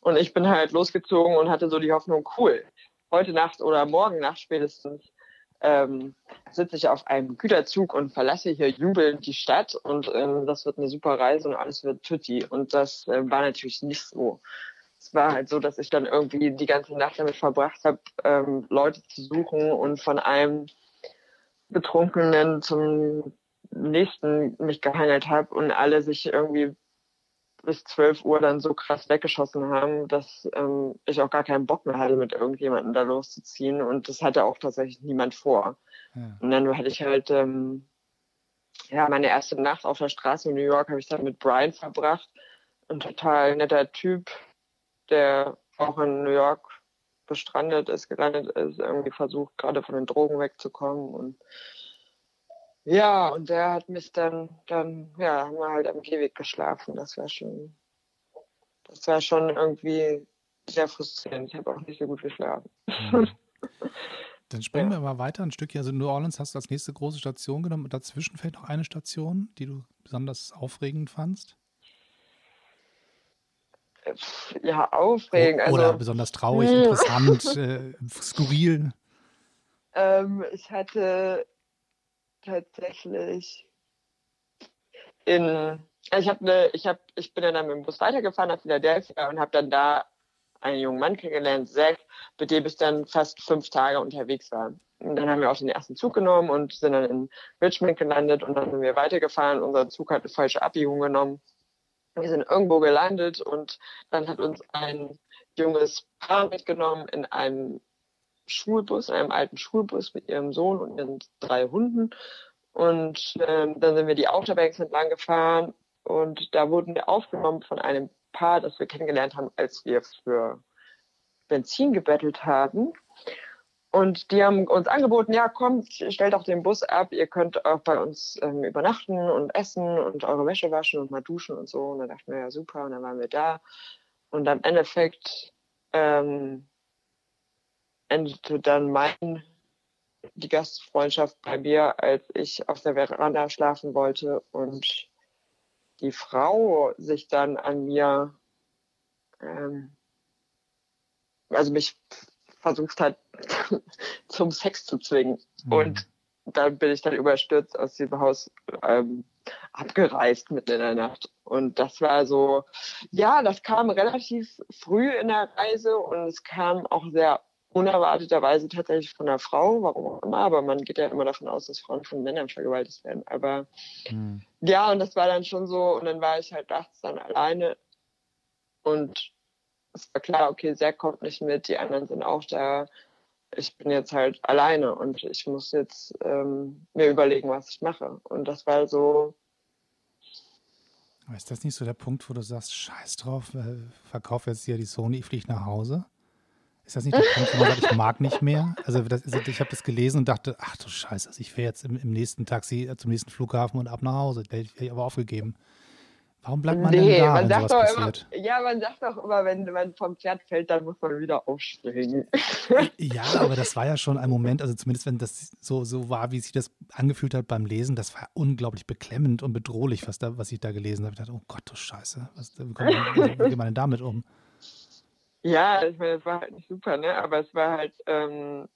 Und ich bin halt losgezogen und hatte so die Hoffnung, cool, heute Nacht oder morgen Nacht spätestens ähm, sitze ich auf einem Güterzug und verlasse hier jubelnd die Stadt und ähm, das wird eine super Reise und alles wird tutti. Und das äh, war natürlich nicht so es war halt so, dass ich dann irgendwie die ganze Nacht damit verbracht habe, ähm, Leute zu suchen und von einem Betrunkenen zum nächsten mich gehangelt habe und alle sich irgendwie bis 12 Uhr dann so krass weggeschossen haben, dass ähm, ich auch gar keinen Bock mehr hatte, mit irgendjemandem da loszuziehen. Und das hatte auch tatsächlich niemand vor. Ja. Und dann hatte ich halt, ähm, ja, meine erste Nacht auf der Straße in New York habe ich dann mit Brian verbracht. Ein total netter Typ, der auch in New York bestrandet ist, gelandet ist, irgendwie versucht, gerade von den Drogen wegzukommen. Und ja, und der hat mich dann, dann, ja, haben wir halt am Gehweg geschlafen. Das war schon, das war schon irgendwie sehr frustrierend. Ich habe auch nicht so gut geschlafen. Mhm. Dann springen ja. wir mal weiter ein Stückchen. Also New Orleans hast du als nächste große Station genommen. Und dazwischen fällt noch eine Station, die du besonders aufregend fandst ja, aufregend. Also, Oder besonders traurig, hm. interessant, äh, skurril. Ähm, ich hatte tatsächlich in, also ich habe eine, ich habe, ich bin dann mit dem Bus weitergefahren nach Philadelphia und habe dann da einen jungen Mann kennengelernt, Zack, mit dem ich dann fast fünf Tage unterwegs war. Und dann haben wir auch den ersten Zug genommen und sind dann in Richmond gelandet und dann sind wir weitergefahren. Unser Zug hat eine falsche Abbiegung genommen wir sind irgendwo gelandet und dann hat uns ein junges Paar mitgenommen in einem Schulbus, einem alten Schulbus mit ihrem Sohn und ihren drei Hunden. Und ähm, dann sind wir die Autobahn entlang gefahren und da wurden wir aufgenommen von einem Paar, das wir kennengelernt haben, als wir für Benzin gebettelt haben. Und die haben uns angeboten, ja, kommt, stellt auch den Bus ab, ihr könnt auch bei uns ähm, übernachten und essen und eure Wäsche waschen und mal duschen und so. Und dann dachten wir, ja, super, und dann waren wir da. Und am Endeffekt ähm, endete dann mein die Gastfreundschaft bei mir, als ich auf der Veranda schlafen wollte und die Frau sich dann an mir, ähm, also mich versucht hat, zum Sex zu zwingen. Mhm. Und dann bin ich dann überstürzt aus diesem Haus ähm, abgereist mitten in der Nacht. Und das war so, ja, das kam relativ früh in der Reise und es kam auch sehr unerwarteterweise tatsächlich von einer Frau, warum auch immer, aber man geht ja immer davon aus, dass Frauen von Männern vergewaltigt werden. Aber hm. ja, und das war dann schon so, und dann war ich halt nachts dann alleine und es war klar, okay, Zack kommt nicht mit, die anderen sind auch da. Ich bin jetzt halt alleine und ich muss jetzt ähm, mir überlegen, was ich mache. Und das war so. Aber ist das nicht so der Punkt, wo du sagst, scheiß drauf, äh, verkauf jetzt hier die Sony, ich fliege nach Hause? Ist das nicht der Punkt, wo man sagt, ich mag nicht mehr? Also das, ich habe das gelesen und dachte, ach du Scheiße, also ich fahre jetzt im, im, nächsten Taxi äh, zum nächsten Flughafen und ab nach Hause. Da hätte ich aber aufgegeben. Warum bleibt man nee, denn da, man wenn sagt sowas passiert? Immer, ja, man sagt doch immer, wenn man vom Pferd fällt, dann muss man wieder aufspringen. ja, aber das war ja schon ein Moment, also zumindest wenn das so, so war, wie sich das angefühlt hat beim Lesen, das war unglaublich beklemmend und bedrohlich, was, da, was ich da gelesen habe. Ich dachte, oh Gott, du Scheiße, was, wie, man, wie geht man denn damit um? Ja, ich meine, es war halt nicht super, ne? Aber es war halt, ähm,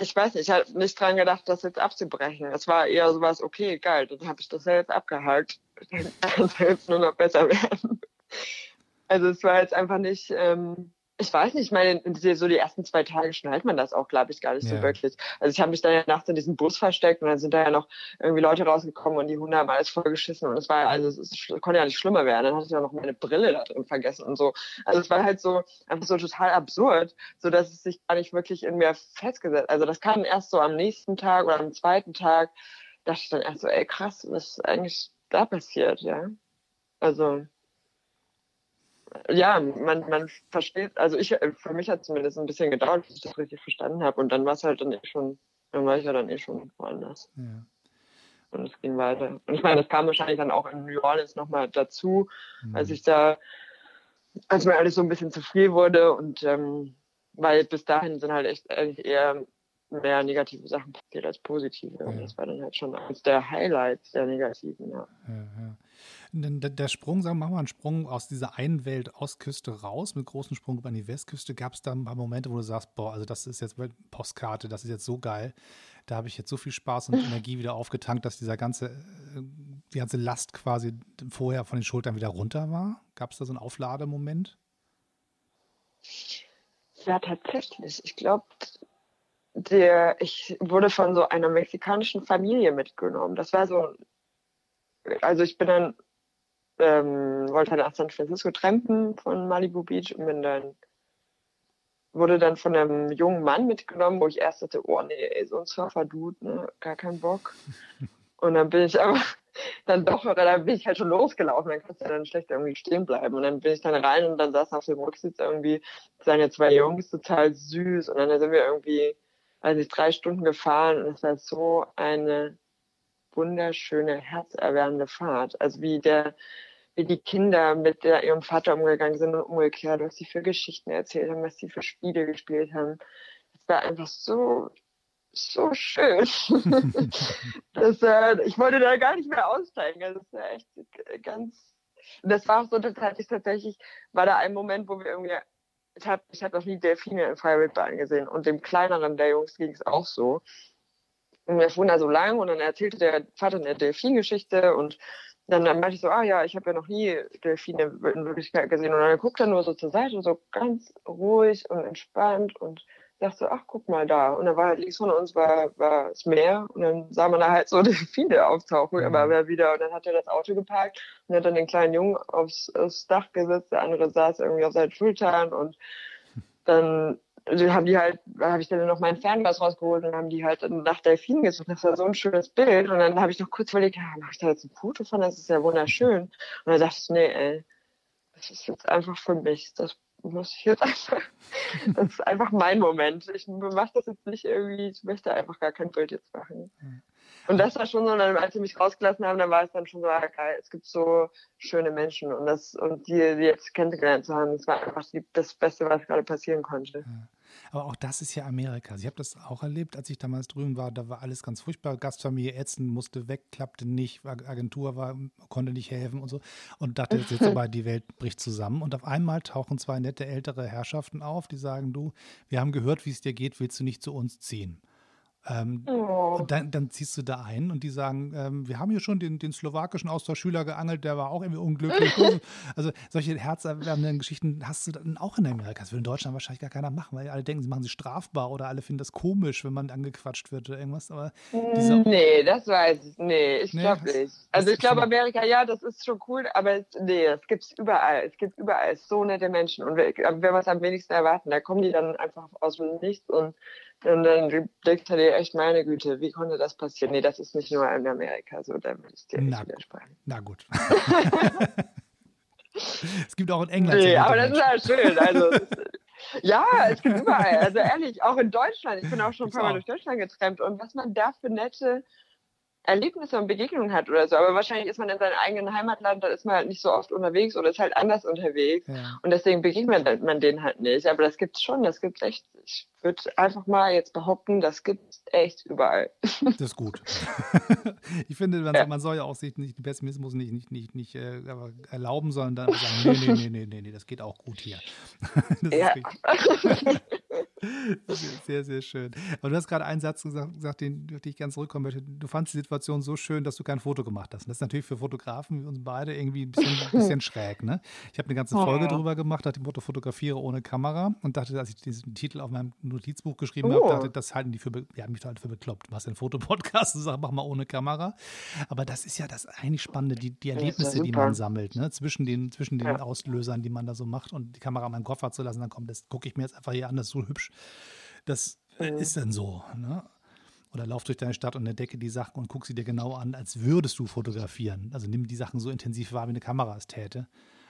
ich weiß nicht, ich habe nicht dran gedacht, das jetzt abzubrechen. Es war eher sowas, okay, geil, dann habe ich das ja jetzt abgehakt. Dann kann es jetzt nur noch besser werden. Also es war jetzt einfach nicht, ähm, ich weiß nicht, ich meine, so die ersten zwei Tage schnallt man das auch, glaube ich, gar nicht ja. so wirklich. Also ich habe mich dann ja nachts in diesem Bus versteckt und dann sind da ja noch irgendwie Leute rausgekommen und die Hunde haben alles vollgeschissen und es war, also es, es konnte ja nicht schlimmer werden. Dann hatte ich ja noch meine Brille da drin vergessen und so. Also es war halt so, einfach so total absurd, so dass es sich gar nicht wirklich in mir festgesetzt. Also das kam erst so am nächsten Tag oder am zweiten Tag, dachte ich dann erst so, ey krass, was ist eigentlich da passiert, ja. Also ja, man, man versteht, also ich, für mich hat es zumindest ein bisschen gedauert, bis ich das richtig verstanden habe. Und dann war es halt dann eh schon, dann war ich ja dann eh schon woanders. Ja. Und es ging weiter. Und ich meine, das kam wahrscheinlich dann auch in New Orleans nochmal dazu, mhm. als ich da, als mir alles so ein bisschen zu viel wurde und ähm, weil bis dahin sind halt echt eigentlich eher mehr negative Sachen passiert als positive. Ja. Und das war dann halt schon eines der Highlights der negativen, ja. ja, ja. Der Sprung, sagen wir mal, einen Sprung aus dieser einen Welt Ostküste raus, mit großen Sprung an die Westküste, gab es da ein paar Momente, wo du sagst, boah, also das ist jetzt Postkarte, das ist jetzt so geil. Da habe ich jetzt so viel Spaß und Energie wieder aufgetankt, dass dieser ganze, äh, die ganze Last quasi vorher von den Schultern wieder runter war. Gab es da so einen Auflademoment? Ja, tatsächlich. Ich glaube, ich wurde von so einer mexikanischen Familie mitgenommen. Das war so, also ich bin dann ähm, wollte halt nach San Francisco trampen von Malibu Beach und bin dann wurde dann von einem jungen Mann mitgenommen, wo ich erst dachte, oh nee, ey, so ein Surfer-Dude, ne, gar keinen Bock. Und dann bin ich aber dann doch, oder dann bin ich halt schon losgelaufen, dann kannst du dann schlecht irgendwie stehen bleiben. Und dann bin ich dann rein und dann saßen auf dem Rücksitz irgendwie seine zwei Jungs, total süß. Und dann sind wir irgendwie, also ich drei Stunden gefahren und es war so eine wunderschöne, herzerwärmende Fahrt. Also wie der, wie die Kinder mit der, ihrem Vater umgegangen sind und umgekehrt, was sie für Geschichten erzählt haben, was sie für Spiele gespielt haben. Es war einfach so, so schön. das, äh, ich wollte da gar nicht mehr aussteigen. Also das war echt ganz. Das war auch so, das hatte ich tatsächlich, war da ein Moment, wo wir irgendwie, ich habe ich hab noch nie Delfine in freier Wildbahn gesehen und dem kleineren der Jungs ging es auch so. Und wir fuhren da so lang und dann erzählte der Vater eine Delfingeschichte und dann, dann meinte ich so, ah ja, ich habe ja noch nie Delfine in Wirklichkeit gesehen. Und dann guckt er nur so zur Seite, so ganz ruhig und entspannt und dachte, ach, guck mal da. Und dann war halt links von uns war, war das Meer und dann sah man da halt so Delfine auftauchen, mhm. aber wieder. Und dann hat er das Auto geparkt und hat dann den kleinen Jungen aufs, aufs Dach gesetzt, der andere saß irgendwie auf seinen Schultern und dann also haben die halt, habe ich dann noch meinen Fernglas rausgeholt und haben die halt nach Delfinen gesucht. Das war so ein schönes Bild. Und dann habe ich noch kurz überlegt, ja, mache ich da jetzt ein Foto von? Das ist ja wunderschön. Und dann dachte ich, nee, ey, das ist jetzt einfach für mich. Das muss ich jetzt einfach, das ist einfach mein Moment. Ich mache das jetzt nicht irgendwie, ich möchte einfach gar kein Bild jetzt machen. Und das war schon so, als sie mich rausgelassen haben, dann war es dann schon so, ah, geil, es gibt so schöne Menschen und das und die, die jetzt kennengelernt zu haben, das war einfach die, das Beste, was gerade passieren konnte. Aber auch das ist ja Amerika. Ich habe das auch erlebt, als ich damals drüben war. Da war alles ganz furchtbar. Gastfamilie ätzend, musste weg, klappte nicht. Agentur war, konnte nicht helfen und so. Und dachte jetzt aber, die Welt bricht zusammen. Und auf einmal tauchen zwei nette ältere Herrschaften auf, die sagen, du, wir haben gehört, wie es dir geht, willst du nicht zu uns ziehen? Ähm, oh. Und dann, dann, ziehst du da ein und die sagen, ähm, wir haben hier schon den, den slowakischen Austauschschüler geangelt, der war auch irgendwie unglücklich. also solche herzerwärmenden Geschichten hast du dann auch in Amerika. Das will in Deutschland wahrscheinlich gar keiner machen, weil alle denken, sie machen sie strafbar oder alle finden das komisch, wenn man angequatscht wird oder irgendwas. Aber nee, das weiß ich. Nee, ich nee, glaube nicht. Also ich glaube Amerika, ja, das ist schon cool, aber es, nee, das gibt es überall. Es gibt überall so nette Menschen und wenn wir es am wenigsten erwarten, da kommen die dann einfach aus dem Nichts und und dann du dir echt, meine Güte, wie konnte das passieren? Nee, das ist nicht nur in Amerika so, da würde ich dir nicht widersprechen. Na gut. es gibt auch in England. Nee, aber das ist ja schön. Also, ja, es gibt überall. Also ehrlich, auch in Deutschland. Ich bin auch schon ein paar Mal durch Deutschland getrennt. Und was man da für nette Erlebnisse und Begegnungen hat oder so. Aber wahrscheinlich ist man in seinem eigenen Heimatland, da ist man halt nicht so oft unterwegs oder ist halt anders unterwegs. Ja. Und deswegen begegnet man denen halt nicht. Aber das gibt's schon, das gibt's echt. Ich würde einfach mal jetzt behaupten, das gibt's echt überall. Das ist gut. ich finde, man, ja. man, soll ja auch sich nicht den Pessimismus nicht, nicht, nicht, nicht äh, erlauben, sondern dann sagen, nee, nee, nee, nee, nee, nee, das geht auch gut hier. das ja. Sehr, sehr schön. Aber du hast gerade einen Satz gesagt, gesagt den, den ich ganz zurückkommen möchte. Du fandest die Situation so schön, dass du kein Foto gemacht hast. Und das ist natürlich für Fotografen wie uns beide irgendwie ein bisschen, ein bisschen schräg. Ne? Ich habe eine ganze Folge oh. drüber gemacht, nach dem Motto Fotografiere ohne Kamera und dachte, als ich diesen Titel auf meinem Notizbuch geschrieben oh. habe, dachte, das halten die für, ja, mich halt für bekloppt. Machst einen Fotopodcast und sagst, mach mal ohne Kamera. Aber das ist ja das eigentlich Spannende, die, die Erlebnisse, die man sammelt, ne? zwischen den, zwischen den ja. Auslösern, die man da so macht und die Kamera in meinem Koffer zu lassen, dann kommt, das gucke ich mir jetzt einfach hier an, das ist so hübsch. Das äh, mhm. ist dann so. Ne? Oder lauf durch deine Stadt und entdecke die Sachen und guck sie dir genau an, als würdest du fotografieren. Also nimm die Sachen so intensiv wahr, wie eine Kamera es täte,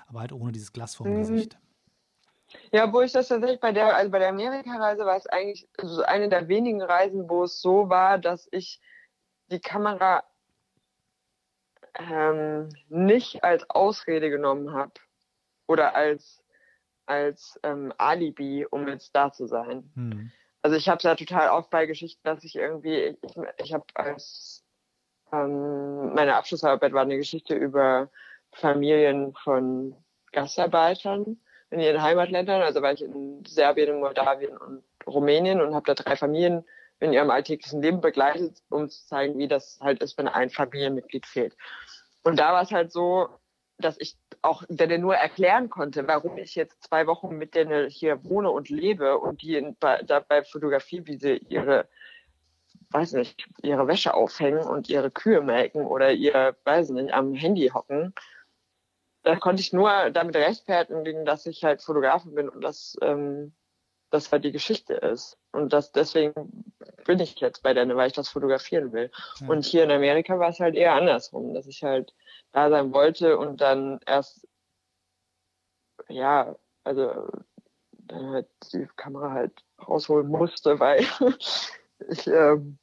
aber halt ohne dieses Glas vorm mhm. Gesicht. Ja, wo ich das tatsächlich bei der, also bei der Amerika-Reise war es eigentlich so eine der wenigen Reisen, wo es so war, dass ich die Kamera ähm, nicht als Ausrede genommen habe oder als, als ähm, Alibi, um jetzt da zu sein. Hm. Also ich habe es ja total oft bei Geschichten, dass ich irgendwie, ich, ich habe als ähm, meine Abschlussarbeit war eine Geschichte über Familien von Gastarbeitern in ihren Heimatländern. Also war ich in Serbien, in Moldawien und Rumänien und habe da drei Familien in ihrem alltäglichen Leben begleitet, um zu zeigen, wie das halt ist, wenn ein Familienmitglied fehlt. Und da war es halt so, dass ich auch denen nur erklären konnte, warum ich jetzt zwei Wochen mit denen hier wohne und lebe und die in, bei, dabei Fotografie, wie sie ihre, weiß nicht, ihre Wäsche aufhängen und ihre Kühe melken oder ihr, weiß nicht, am Handy hocken da konnte ich nur damit rechtfertigen, dass ich halt Fotografin bin und dass ähm, das halt die Geschichte ist. Und das deswegen bin ich jetzt bei denen, weil ich das fotografieren will. Ja. Und hier in Amerika war es halt eher andersrum, dass ich halt da sein wollte und dann erst, ja, also dann halt die Kamera halt rausholen musste, weil ich ähm,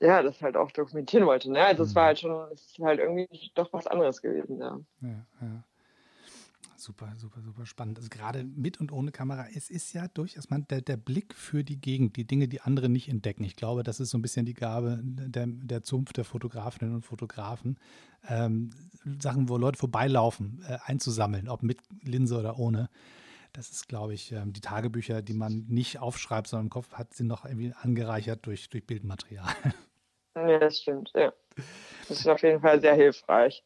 ja, das halt auch dokumentieren wollte. Ne? Also mhm. es war halt schon, es ist halt irgendwie doch was anderes gewesen, ja. Ja, ja. Super, super, super spannend. Also gerade mit und ohne Kamera, es ist ja durchaus man, der, der Blick für die Gegend, die Dinge, die andere nicht entdecken. Ich glaube, das ist so ein bisschen die Gabe der, der Zunft der Fotografinnen und Fotografen, ähm, Sachen, wo Leute vorbeilaufen, äh, einzusammeln, ob mit Linse oder ohne. Das ist, glaube ich, ähm, die Tagebücher, die man nicht aufschreibt, sondern im Kopf hat, sind noch irgendwie angereichert durch, durch Bildmaterial. Ja, das stimmt, ja. Das ist auf jeden Fall sehr hilfreich.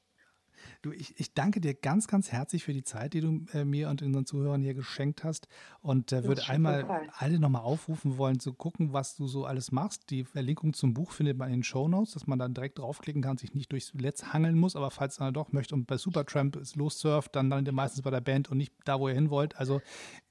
Du, ich, ich danke dir ganz, ganz herzlich für die Zeit, die du äh, mir und unseren Zuhörern hier geschenkt hast. Und äh, würde einmal alle nochmal aufrufen wollen, zu gucken, was du so alles machst. Die Verlinkung zum Buch findet man in den Show Notes, dass man dann direkt draufklicken kann, sich nicht durchs Netz hangeln muss. Aber falls man doch möchte und bei Supertramp lossurft, dann landet ihr meistens bei der Band und nicht da, wo ihr hin wollt. Also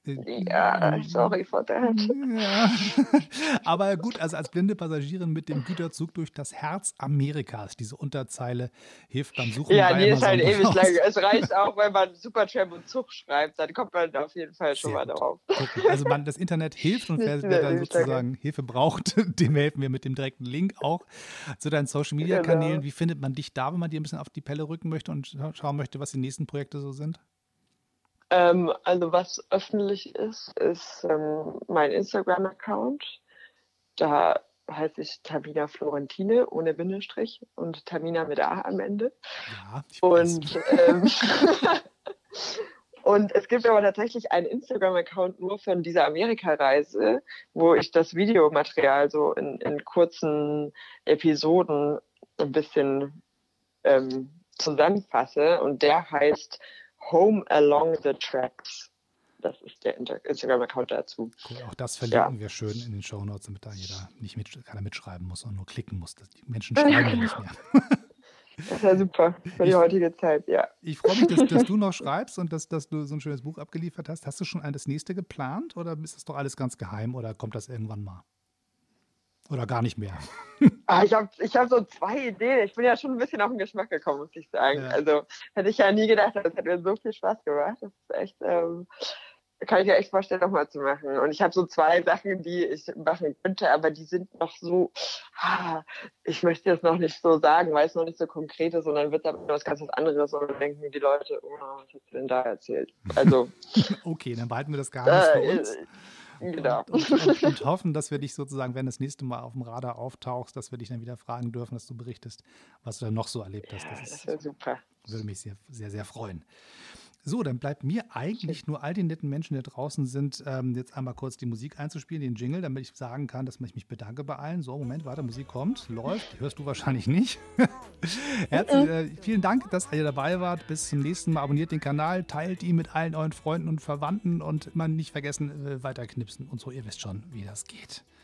ja, sorry for that. Ja. Aber gut, also als blinde Passagierin mit dem Güterzug durch das Herz Amerikas, diese Unterzeile hilft beim Suchen. Ja, die ist halt ewig lang. Es reicht auch, wenn man Supertramp und Zug schreibt, dann kommt man auf jeden Fall schon Sehr mal drauf. Also man, das Internet hilft und wer, wer dann sozusagen Hilfe braucht, dem helfen wir mit dem direkten Link auch zu deinen Social Media Kanälen. Genau. Wie findet man dich da, wenn man dir ein bisschen auf die Pelle rücken möchte und schauen möchte, was die nächsten Projekte so sind? Ähm, also was öffentlich ist, ist ähm, mein Instagram-Account. Da heiße ich Tamina Florentine ohne Bindestrich und Tamina mit A am Ende. Ja, ich Und, ähm, und es gibt aber tatsächlich einen Instagram-Account nur von dieser Amerika-Reise, wo ich das Videomaterial so in, in kurzen Episoden ein bisschen ähm, zusammenfasse. Und der heißt Home Along the Tracks. Das ist der Instagram-Account dazu. Cool, auch das verlinken wir schön in den Show Notes, damit da jeder nicht mit, keiner mitschreiben muss, sondern nur klicken muss. Die Menschen schreiben ja nicht mehr. Das ist ja super für die Ich- heutige Zeit, ja. Ich freue mich, dass, dass du noch schreibst und dass, dass du so ein schönes Buch abgeliefert hast. Hast du schon ein das nächste geplant oder ist das doch alles ganz geheim oder kommt das irgendwann mal? Oder gar nicht mehr? Ah, ich habe ich hab so zwei Ideen. Ich bin ja schon ein bisschen auf den Geschmack gekommen, muss ich sagen. Ja. Also hätte ich ja nie gedacht, das hat mir so viel Spaß gemacht. Das ist echt, ähm, kann ich mir echt vorstellen, nochmal zu machen. Und ich habe so zwei Sachen, die ich machen könnte, aber die sind noch so, ah, ich möchte jetzt noch nicht so sagen, weil es noch nicht so konkret ist, sondern wird dann was ganz anderes und dann denken die Leute, oh, was hast du denn da erzählt? Also, Okay, dann behalten wir das Geheimnis für äh, uns. Genau. Und, und, und, und hoffen, dass wir dich sozusagen, wenn du das nächste Mal auf dem Radar auftauchst, dass wir dich dann wieder fragen dürfen, dass du berichtest, was du dann noch so erlebt hast. Ja, Das das wäre super. würde mich sehr, sehr, sehr freuen. So, dann bleibt mir eigentlich nur all den netten Menschen, die da draußen sind, ähm, jetzt einmal kurz die Musik einzuspielen, den Jingle, damit ich sagen kann, dass ich mich bedanke bei allen. So, Moment, warte, Musik kommt, läuft, hörst du wahrscheinlich nicht. Herzlich, äh, vielen Dank, dass ihr dabei wart. Bis zum nächsten Mal. Abonniert den Kanal, teilt ihn mit allen euren Freunden und Verwandten und immer nicht vergessen, äh, weiterknipsen und so. Ihr wisst schon, wie das geht.